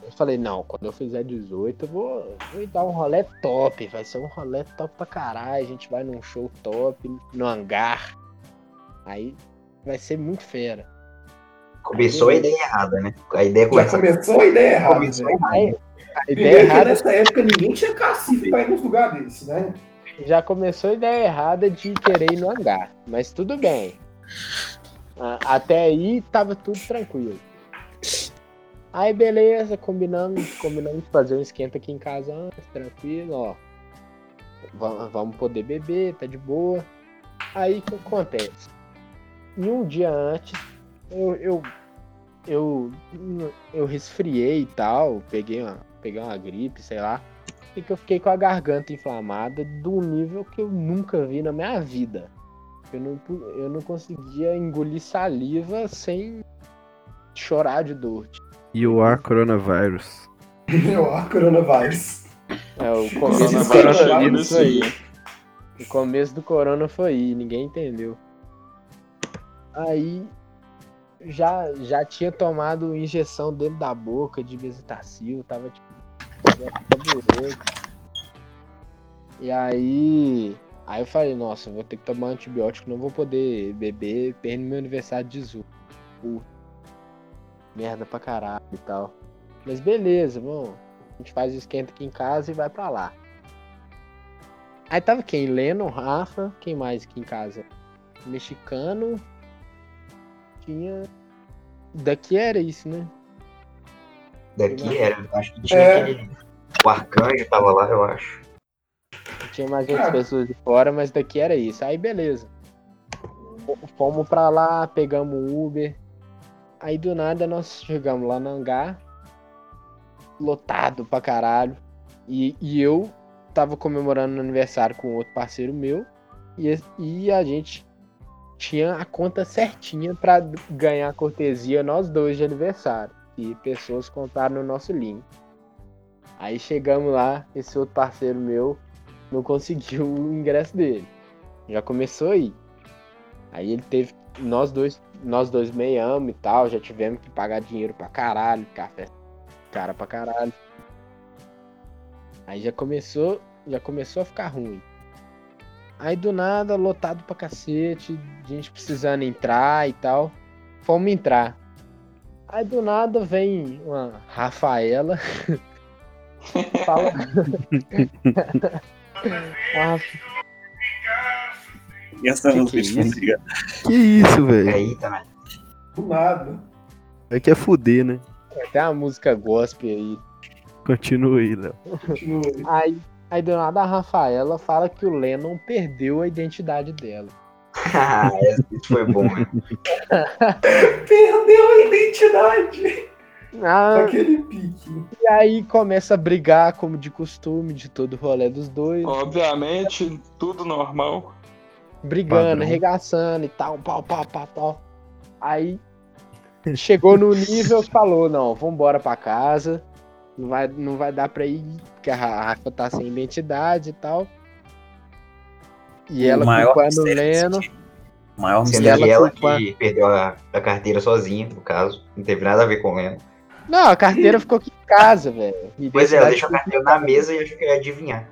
Eu falei, não, quando eu fizer 18, eu vou, vou dar um rolê top, vai ser um rolê top pra caralho, a gente vai num show top, no hangar. Aí vai ser muito fera. Começou a ideia errada, né? A ideia Já começa começou a ideia errada. Começou velho. Aí, a ideia Primeiro errada nessa época ninguém tinha cacife pra ir nos lugares desses, né? já começou a ideia errada de querer ir no hangar. Mas tudo bem. Até aí tava tudo tranquilo. Aí beleza, combinamos, combinamos de fazer um esquenta aqui em casa antes, tranquilo, ó. Va- Vamos poder beber, tá de boa. Aí o que acontece? E um dia antes, eu, eu, eu, eu resfriei e tal, peguei uma, peguei uma gripe, sei lá. E que eu fiquei com a garganta inflamada de um nível que eu nunca vi na minha vida. Eu não, eu não conseguia engolir saliva sem chorar de dor. You are coronavirus. Ó, coronavírus. É, o começo do Coronavírus coronavírus chegando foi aí. O começo do corona foi aí, ninguém entendeu. Aí já, já tinha tomado injeção dentro da boca de bezetacil, tava tipo. E aí. Aí eu falei, nossa, vou ter que tomar antibiótico, não vou poder beber perto do meu aniversário de Zu. Puta. Merda pra caralho e tal. Mas beleza, vamos. A gente faz o esquenta aqui em casa e vai pra lá. Aí tava quem? Lennon, Rafa, quem mais aqui em casa? Mexicano. Tinha. Daqui era isso, né? Daqui era, acho que tinha É. aquele. O arcanjo tava lá, eu acho. Tinha mais outras pessoas de fora, mas daqui era isso. Aí beleza. Fomos pra lá, pegamos Uber. Aí do nada nós chegamos lá no hangar. Lotado pra caralho. E, e eu tava comemorando o aniversário com outro parceiro meu. E, e a gente tinha a conta certinha pra d- ganhar cortesia nós dois de aniversário. E pessoas compraram no nosso link. Aí chegamos lá, esse outro parceiro meu não conseguiu o ingresso dele. Já começou aí. Aí ele teve. Nós dois, nós dois meiamos e tal, já tivemos que pagar dinheiro pra caralho, café cara pra caralho. Aí já começou, já começou a ficar ruim. Aí do nada, lotado pra cacete, gente precisando entrar e tal. Fomos entrar. Aí do nada vem uma Rafaela. fala. Ah, E essa Que que é ligado? Que isso, velho? Aí tá. Do nada. É que é fuder, né? Tem uma música gospel aí. Continua aí, Léo. Continua aí. Aí, do nada a Rafaela fala que o Lennon perdeu a identidade dela. Ah, isso foi bom? Perdeu a identidade. Ah, Aquele pique. e aí começa a brigar, como de costume, de todo o rolê dos dois. Obviamente, tudo normal. brigando, Padrão. arregaçando e tal, pau, pau, pau, pau. Aí chegou no nível falou, não, vambora pra casa. Não vai, não vai dar pra ir, porque a Rafa tá sem identidade e tal. E ela culpando o desse Leno. O maior Sendo ela ela culpa- que perdeu a, a carteira sozinha, no caso. Não teve nada a ver com o Leno. Não, a carteira ficou aqui em casa, velho. Pois é, ela deixou a carteira na mesa e achou que ia adivinhar.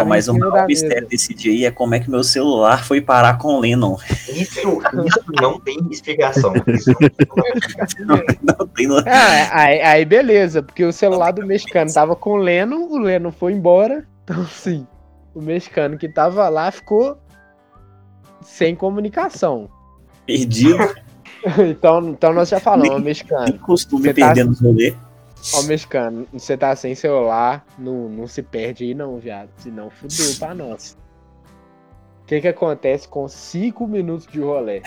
Não, mas o maior mistério mesa. desse dia aí é como é que meu celular foi parar com o Lennon. Isso, isso não tem explicação. Isso não tem explicação. Não tem. Ah, aí, aí beleza, porque o celular do mexicano tava com o Leno, o Leno foi embora. Então, assim, o mexicano que tava lá ficou sem comunicação. perdido. Então, então nós já falamos, ó, mexicano. Tem costume Você tá- perdendo os rolê. Ó, mexicano, você tá sem celular, não, não se perde aí não, viado. Senão fudeu pra nós. O que que acontece com 5 minutos de rolê?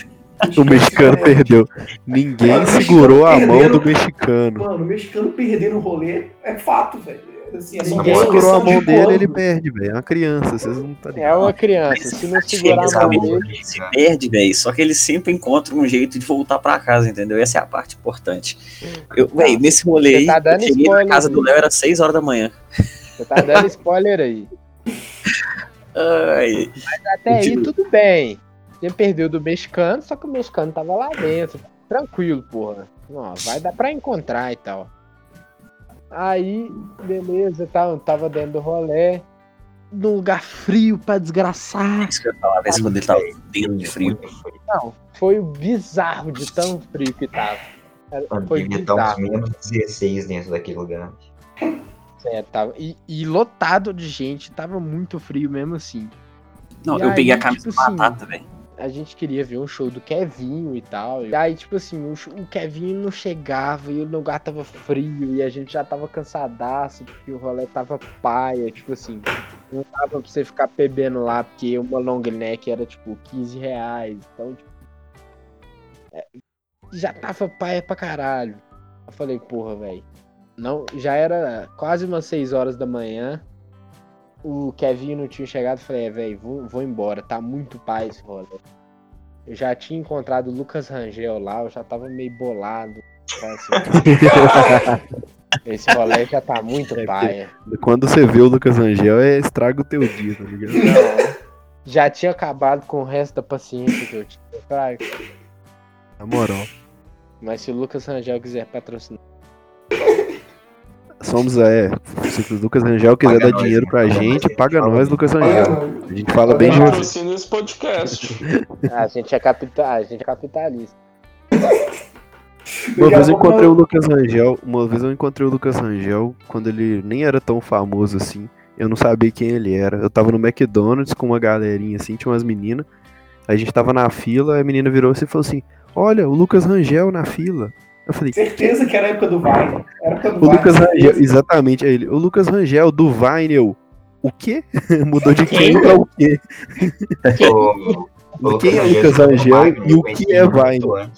O mexicano perdeu. Ninguém segurou a mão do mexicano. Mano, o mexicano perdendo o rolê é fato, velho. Assim, é só Ninguém segurou a questão de mão dele, ele perde, velho. É uma criança, vocês não tá É ligado. uma criança, se não segurar a mão dele. se perde, velho. Só que eles sempre encontram um jeito de voltar pra casa, entendeu? Essa é a parte importante. Eu, velho, nesse rolê Você aí, tá eu cheguei na casa do Léo, era 6 horas da manhã. Você tá dando spoiler aí. Ai, Até aí tudo bem. Ele perdeu do mexicano, só que o mexicano tava lá dentro. Tranquilo, porra. Ó, vai dar pra encontrar e tal. Aí, beleza, tava, tava dentro do rolê. Num lugar frio pra desgraçar. isso que eu ia falar, velho. Quando ele tava dentro de frio. Não, foi bizarro de tão frio que tava. Mano, Foi devia estar uns bizarro. menos 16 dentro daquele lugar. É, tava, e, e lotado de gente, tava muito frio mesmo assim. Não, E eu peguei a aí, camisa tipo do assim, batata, velho. A gente queria ver um show do Kevinho e tal. E aí, tipo assim, o, o Kevinho não chegava e o lugar tava frio e a gente já tava cansadaço porque o rolê tava paia. Tipo assim, não dava pra você ficar bebendo lá porque uma long neck era tipo 15 reais. Então, tipo, é, já tava paia pra caralho. Eu falei, porra, velho. Não, já era quase umas 6 horas da manhã. O Kevin não tinha chegado. Falei, é, velho, vou, vou embora. Tá muito pai esse rolê. Eu já tinha encontrado o Lucas Rangel lá. Eu já tava meio bolado. Falei assim, esse rolê já tá muito É, paia. Quando você vê o Lucas Rangel, é estraga o teu dia, tá ligado? Não, já tinha acabado com o resto da paciência que eu tinha. Eu falei, "Ah, Na moral. Mas se o Lucas Rangel quiser patrocinar. Somos, é. Se o Lucas Rangel quiser Paga dar nós, dinheiro né? pra Paga gente, nós, paga nós. Lucas Rangel. A gente fala bem de você. Patrocina esse podcast. A gente é, capita... a gente é capitalista. Uma vez eu encontrei o Lucas Rangel, uma vez eu encontrei o Lucas Rangel quando ele nem era tão famoso assim. Eu não sabia quem ele era. Eu tava no McDonald's com uma galerinha assim, tinha umas meninas. A gente tava na fila, a menina virou assim e falou assim: Olha, o Lucas Rangel na fila. Eu falei, Certeza que era a época do Vine. Era a época do o Vine. Lucas Rangel, exatamente, é ele. O Lucas Rangel do Vine, eu. O quê? Mudou de quem pra o quê? O- o Quem é Lucas Rangel e o que é Vine?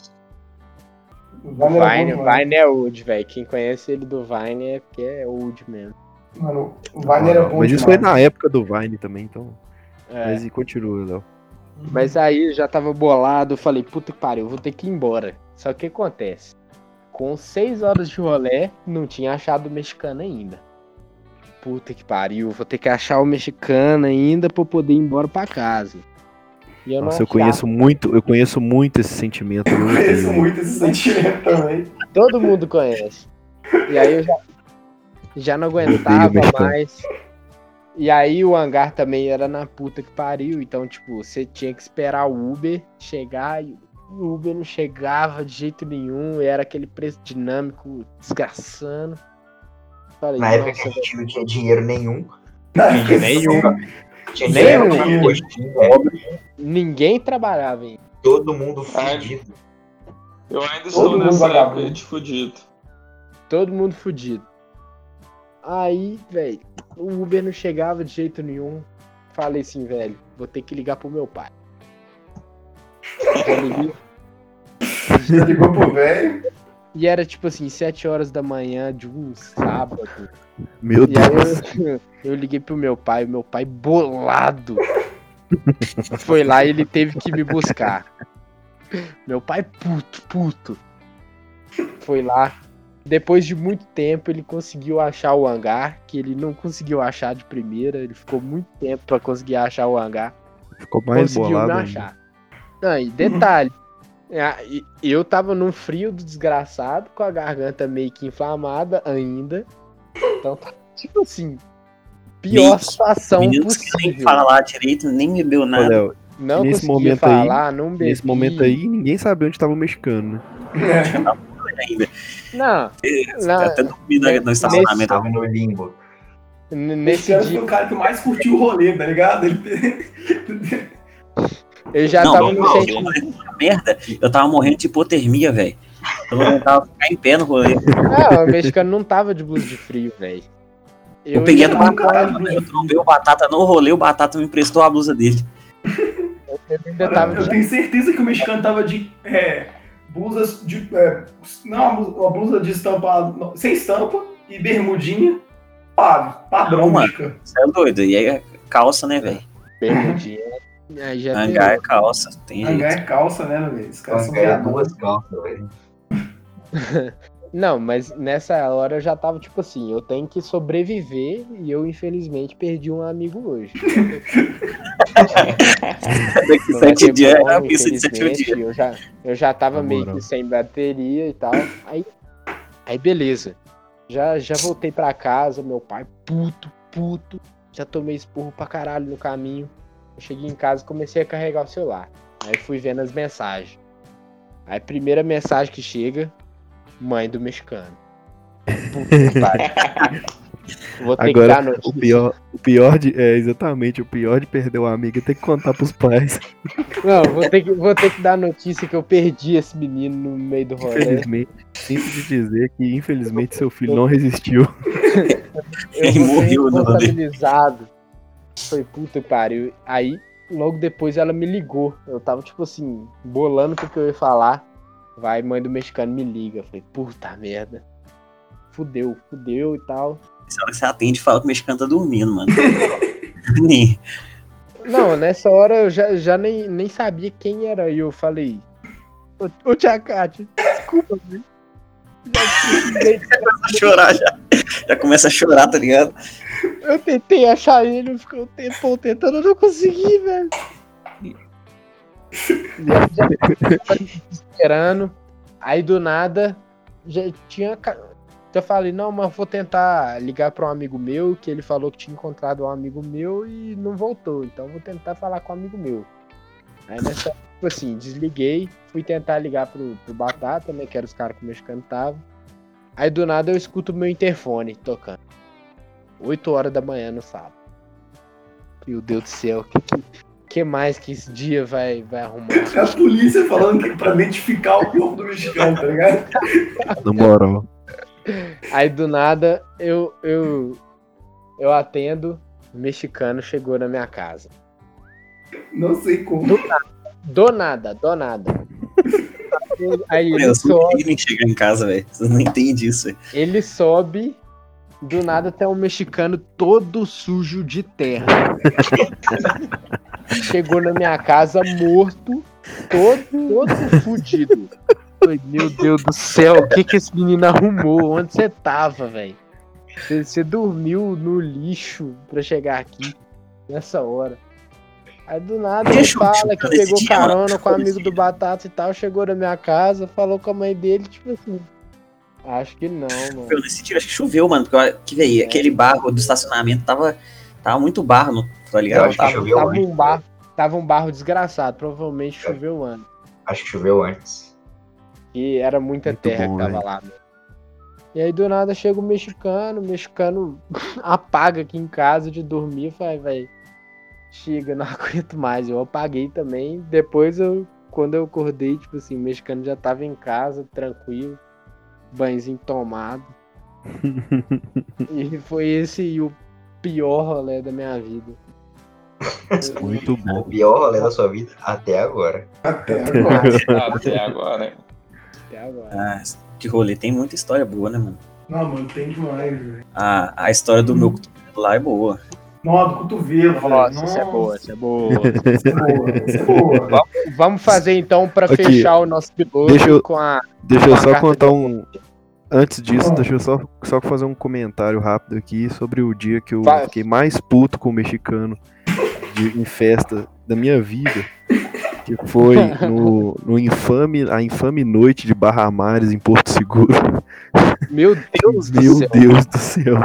Vine Vine. Vine é old, velho. Quem conhece ele do Vine é porque é old mesmo. Mano, o Vine era bom Mas isso foi na época do Vine também, então. É. Mas e continua, Léo. Mas aí eu já tava bolado, eu falei, puta que pariu, vou ter que ir embora. Só que o que acontece? Com seis horas de rolê, não tinha achado o mexicano ainda. Puta que pariu, vou ter que achar o mexicano ainda pra eu poder ir embora pra casa. E eu Nossa, não eu conheço muito, eu conheço muito esse sentimento. eu conheço muito esse sentimento também. Todo mundo conhece. E aí eu já, já não aguentava mais. E aí o hangar também era na puta que pariu. Então, tipo, você tinha que esperar o Uber chegar e o Uber não chegava de jeito nenhum. E era aquele preço dinâmico desgraçando. Falei, Na época que a gente não tinha dinheiro nenhum. Não, nenhum. Tinha Nenhum. dinheiro pra coxinha, ninguém trabalhava ainda. todo mundo fudido. Eu ainda estou nessa época de fudido. Todo mundo fudido. Aí, velho, o Uber não chegava de jeito nenhum. Falei assim, velho, vou ter que ligar pro meu pai. Ligou pro velho. E era tipo assim, 7 horas da manhã de um sábado. Meu E Deus. aí eu, eu liguei pro meu pai, o meu pai bolado. Foi lá e ele teve que me buscar. Meu pai puto, puto. Foi lá. Depois de muito tempo ele conseguiu achar o hangar, que ele não conseguiu achar de primeira. Ele ficou muito tempo pra conseguir achar o hangar. Ficou mais conseguiu bolado. me ainda. achar. Não, e detalhe. e- Eu tava num frio do desgraçado, com a garganta meio que inflamada ainda. Então tá, tipo assim, pior que- situação Meninos que nem possível. falar direito, nem bebeu nada. Léo, Não nesse momento aí- falar, não bebi. nesse momento aí, ninguém sabia onde tava o mexicano, né? ainda. Não, não, Até dormi no estacionamento. Tava no limbo. nesse ano foi dia o cara que mais curtiu o rolê, tá ligado? Ele... eu já Não, tava não, no não. sentimento. Merda, eu tava morrendo de hipotermia, velho. Eu não aguentava ficar em pé no rolê. Não, o mexicano não tava de blusa de frio, velho. Eu, peguei ainda no tava- batata, mano. Eu trombei o batata no rolê, o batata me emprestou a blusa dele. eu ainda tava Eu tenho certeza que o mexicano tava de é, blusas de. É, não, uma blusa- de estampa não, sem estampa e bermudinha. Padrão, padrão. Você é doido. E aí é calça, né, velho? bermudinha. Aí já Hangar é calça. Tem jeito. Hangar é calça, né, velho? Os caras são viados. duas calças, velho. Não, mas nessa hora eu já tava tipo assim, eu tenho que sobreviver e eu infelizmente perdi um amigo hoje. Daqui vai sete dias como, é a pista de sétimo infelizmente, dia. Eu já, eu já tava meio que sem bateria e tal. Aí, aí beleza. Já, já voltei pra casa, meu pai puto, puto. Já tomei esporro pra caralho no caminho. Eu cheguei em casa e comecei a carregar o celular. Aí fui vendo as mensagens. Aí primeira mensagem que chega, mãe do mexicano. Puta que pariu. Vou ter que dar Agora, notícia. o pior, o pior de. É, exatamente, o pior de perder o amigo é ter que contar pros pais. Não, vou ter, que, vou ter que dar notícia que eu perdi esse menino no meio do rolê. Infelizmente, sinto de dizer que infelizmente seu filho não resistiu. Eu Ele morreu rolê. responsabilizado. Foi puta que pariu. Aí, logo depois ela me ligou. Eu tava, tipo assim, bolando o que que eu ia falar. Vai, mãe do mexicano me liga. Eu falei, puta merda. Fudeu, fudeu e tal. Essa hora que você atende e fala que o mexicano tá dormindo, mano. Não, nessa hora eu já, já nem, nem sabia quem era. E eu falei, ô, ô tia Kátia, desculpa, viu? Já Começa a chorar já. Já começa a chorar, tá ligado? Eu tentei achar ele, ficou um tempão tentando, eu não consegui, velho. Esperando. Aí do nada, já tinha. Já falei, não, mas vou tentar ligar pra um amigo meu, que ele falou que tinha encontrado um amigo meu e não voltou. Então vou tentar falar com um amigo meu. Aí nessa, tipo assim, desliguei, fui tentar ligar pro, pro Batata, né? Que era os caras que o mexicano tava. Aí do nada eu escuto o meu interfone tocando. 8 horas da manhã no sábado. Meu Deus do céu, que, que, que mais que esse dia vai, vai arrumar? A polícia falando que pra identificar o corpo do mexicano, tá ligado? Na moral. Aí do nada eu eu eu atendo, o mexicano chegou na minha casa. Não sei como. Do nada, do nada. Aí Meu, ele sobe, nem chegar em casa, velho. Vocês não entendem isso, velho. ele sobe, do nada tem um mexicano todo sujo de terra. Chegou na minha casa morto, todo, todo fudido. Meu Deus do céu, o que que esse menino arrumou? Onde você tava, velho? Você, dormiu no lixo pra chegar aqui nessa hora. Aí do nada ele fala que pegou mano. carona com o amigo do Batata e tal, chegou na minha casa, falou com a mãe dele, tipo assim. Acho que não, mano. Meu, nesse dia acho que choveu, mano. Que veio, aquele barro do estacionamento tava, tava muito barro, no, tá Eu ligado? acho que Tava, choveu tava antes. um barro, tava um barro desgraçado, provavelmente choveu antes. Acho que choveu antes. E era muita Muito terra bom, que tava velho. lá. né? E aí do nada chega o mexicano, o mexicano apaga aqui em casa de dormir e fala, velho, chega, não aguento mais. Eu apaguei também. Depois eu, quando eu acordei, tipo assim, o mexicano já tava em casa, tranquilo, banhozinho tomado. e foi esse o pior rolê da minha vida. Muito O bom. pior rolê da sua vida até agora. Até agora. Até agora, hein? Até agora. Ah, que rolê. Tem muita história boa, né, mano? Não, mano, tem demais, velho. A, a história do meu cotovelo lá é boa. Nó do cotovelo. Nossa, isso é boa, isso é boa. Isso é boa, isso é boa. Vamos fazer então pra Aqui, fechar o nosso piloto deixa eu- com a. Deixa eu só contar de- um. Antes disso, deixa eu só, só fazer um comentário rápido aqui sobre o dia que eu Vai. fiquei mais puto com o mexicano de, em festa da minha vida. Que foi no, no infame, a infame noite de Barra Mares em Porto Seguro. Meu Deus do Meu céu. Deus do céu.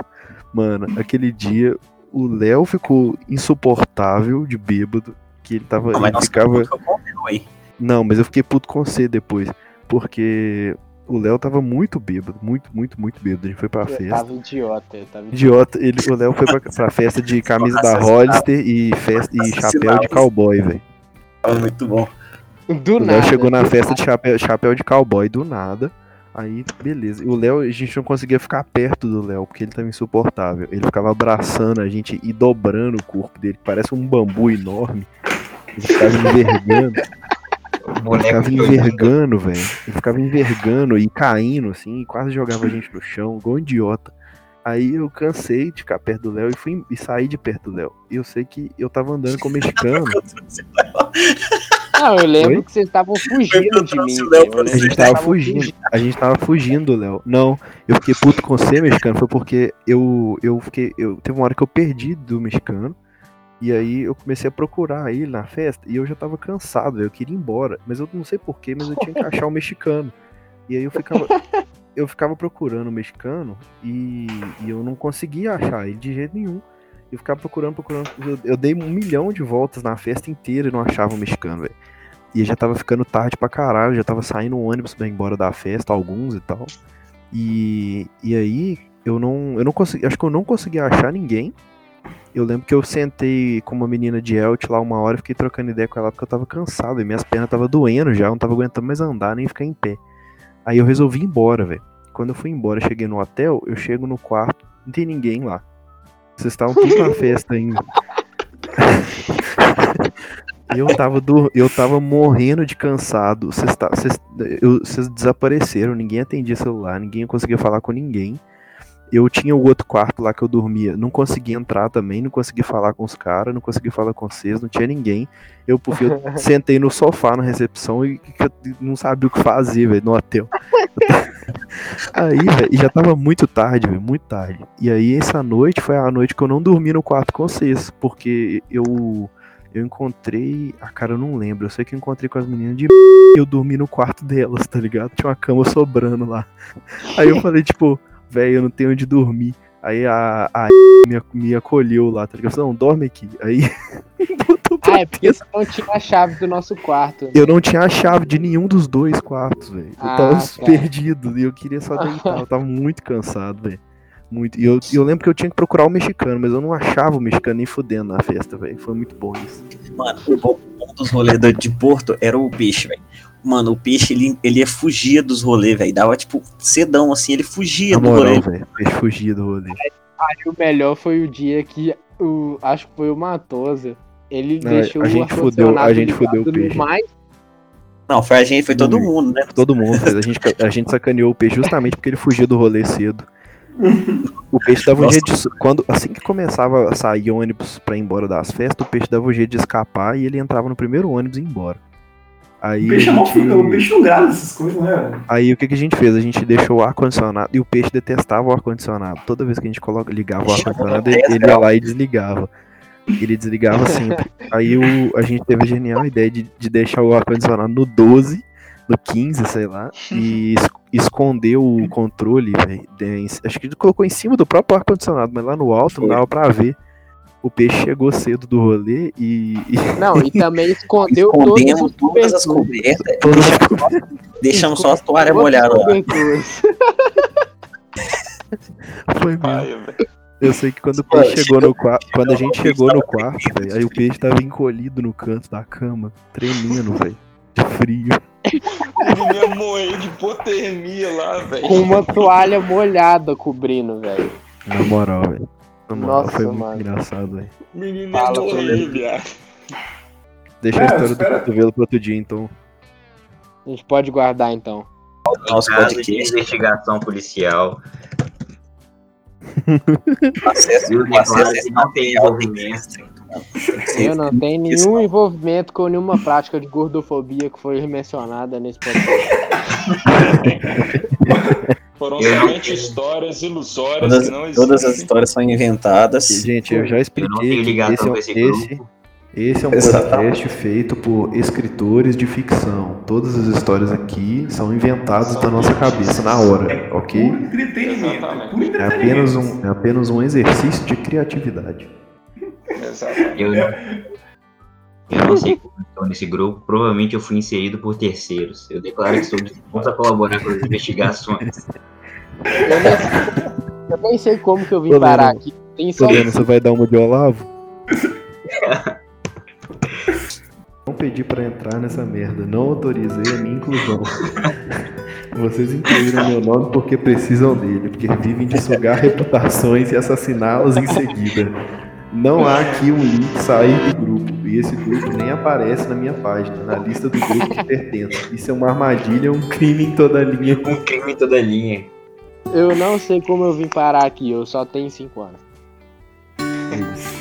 Mano, aquele dia o Léo ficou insuportável de bêbado. Que ele tava. Não, mas ele ficava. Não, mas eu fiquei puto com você depois. Porque o Léo tava muito bêbado. Muito, muito, muito bêbado. A gente foi pra Eu festa. tava idiota, eu tava idiota. Idiota, ele, o Léo foi pra, pra festa de camisa da Hollister e, festa, e chapéu de cowboy, velho. Tava muito bom. Do O Léo nada. chegou na festa nada. de chapéu, chapéu de cowboy do nada. Aí, beleza. E o Léo, a gente não conseguia ficar perto do Léo, porque ele tava insuportável. Ele ficava abraçando a gente e dobrando o corpo dele, parece um bambu enorme. Ele ficava envergando. Ele ficava envergando, velho. Ele ficava envergando e caindo, assim, e quase jogava a gente no chão, igual um idiota. Aí eu cansei de ficar perto do Léo e fui e saí de perto do Léo. E eu sei que eu tava andando com o mexicano. Não, eu lembro Oi? que vocês estavam fugindo de mim. Léo lembro A gente tava estavam fugindo. A gente tava fugindo, Léo. Não, eu fiquei puto com você, mexicano, foi porque eu, eu fiquei. Eu, teve uma hora que eu perdi do mexicano. E aí eu comecei a procurar ele na festa e eu já tava cansado, eu queria ir embora. Mas eu não sei porquê, mas eu tinha que achar o mexicano. E aí eu ficava. Eu ficava procurando o mexicano e, e eu não conseguia achar ele de jeito nenhum. Eu ficava procurando, procurando. Eu, eu dei um milhão de voltas na festa inteira e não achava o mexicano, velho. E já tava ficando tarde pra caralho, já tava saindo um ônibus pra ir embora da festa, alguns e tal. E, e aí, eu não, eu não consegui, acho que eu não consegui achar ninguém. Eu lembro que eu sentei com uma menina de Elt lá uma hora e fiquei trocando ideia com ela porque eu tava cansado e minhas pernas tava doendo já, eu não tava aguentando mais andar nem ficar em pé. Aí eu resolvi ir embora, velho. Quando eu fui embora, cheguei no hotel, eu chego no quarto, não tem ninguém lá. Vocês estavam tudo na festa ainda. E eu tava, do, eu tava morrendo de cansado. Vocês tá- eu- vocês desapareceram, ninguém atendia celular, ninguém conseguia falar com ninguém. Eu tinha o outro quarto lá que eu dormia, não conseguia entrar também, não conseguia falar com os caras, não conseguia falar com vocês, não tinha ninguém. Eu, por fim, eu sentei no sofá na recepção e não sabia o que fazer, velho, no hotel. Aí, velho, já tava muito tarde, velho, muito tarde. E aí, essa noite foi a noite que eu não dormi no quarto com vocês, porque eu eu encontrei. Ah, cara, eu não lembro. Eu sei que eu encontrei com as meninas de. Eu dormi no quarto delas, tá ligado? Tinha uma cama sobrando lá. Aí eu falei, tipo, velho, eu não tenho onde dormir. Aí a, a me, me acolheu lá, tá ligado? Eu não, dorme aqui. Aí Ah, é porque você não tinha a chave do nosso quarto. né? eu não tinha a chave de nenhum dos dois quartos, velho. Eu Ah, tava tá. perdido e eu queria só deitar. Eu tava muito cansado, velho. Muito. E eu, eu lembro que eu tinha que procurar o mexicano, mas eu não achava o mexicano nem fudendo na festa, velho. Foi muito bom isso. Mano, o bom bom dos rolês de Porto era o peixe, velho. Mano, o peixe, ele, ele ia fugia dos rolês, velho. Dava, tipo, cedão, assim, ele fugia do rolê. velho. Fez fugir do rolê. Aí o melhor foi o dia que o. Acho que foi o Matosa. Ele Não, deixou a o gente fudeu- a gente fudeu o peixe. mais Não, foi a gente, foi todo mundo, né? Todo mundo. A gente, a gente sacaneou o peixe justamente porque ele fugia do rolê cedo. O peixe dava um jeito de. Quando, assim que começava a sair ônibus pra ir embora das festas, o peixe dava um jeito de escapar e ele entrava no primeiro ônibus e ia embora. Aí, O peixe, é mal, gente- o peixe não grava essas coisas, né? aí o que, que a gente fez? A gente deixou o ar-condicionado e o peixe detestava o ar-condicionado. Toda vez que a gente coloca, ligava o ar-condicionado, ele, ele ia lá e desligava. Ele desligava sempre. Aí o, a gente teve a genial ideia de, de deixar o ar-condicionado no 12, no 15, sei lá, e es- esconder o controle, de- Acho que ele colocou em cima do próprio ar-condicionado, mas lá no alto não dava pra ver. O peixe chegou cedo do rolê e. e Não, e também escondeu Escondemos todos os todas as cobertas, deixamos só a toalha Todos os molhada lá. foi velho. Eu sei que quando o peixe chegou no quarto. Quando a gente o chegou no quarto, velho, aí o peixe tava encolhido no canto da cama, tremendo, velho. De frio. Ele ia morrer de hipotermia lá, velho. Com uma toalha molhada cobrindo, velho. Na moral, velho. Moral, Nossa, foi muito mano. engraçado, velho. O menino Fala, ia morrer, Toledo. viado. Deixa É, a história espera- do cotovelo pro outro dia, então. A gente pode guardar então. Nosso Caso de podcast. investigação policial, Acesso, não tem envolvimento. Eu não tenho nenhum envolvimento com nenhuma prática de gordofobia que foi mencionada nesse podcast. Foram Eu somente tenho. histórias ilusórias Todas, que não existem. todas as histórias são inventadas. E, gente, eu já Eu não expliquei que ligação esse é, um- esse esse, é um Exatamente. podcast feito por escritores de ficção. Todas as histórias aqui são inventadas da nossa cabeça na hora, ok? Puro entretenimento. Exatamente. Puro É entretenimento. apenas um, é apenas um exercício de criatividade. Exatamente. Eu eu não sei como estou nesse grupo. Provavelmente eu fui inserido por terceiros. Eu declaro que estou disposto a colaborar com as investigações. Eu nem, sei, eu nem sei como que eu vim parar aqui. Tem só você vai dar uma de Olavo? Não pedi pra entrar nessa merda. Não autorizei a minha inclusão. Vocês incluíram meu nome porque precisam dele, porque vivem de sugar reputações e assassiná-las em seguida. Não há aqui um link sair do grupo, e esse grupo nem aparece na minha página, na lista do grupo que pertence. Isso é uma armadilha, um crime em toda linha. Um crime em toda linha. Eu não sei como eu vim parar aqui, eu só tenho 5 anos. É isso.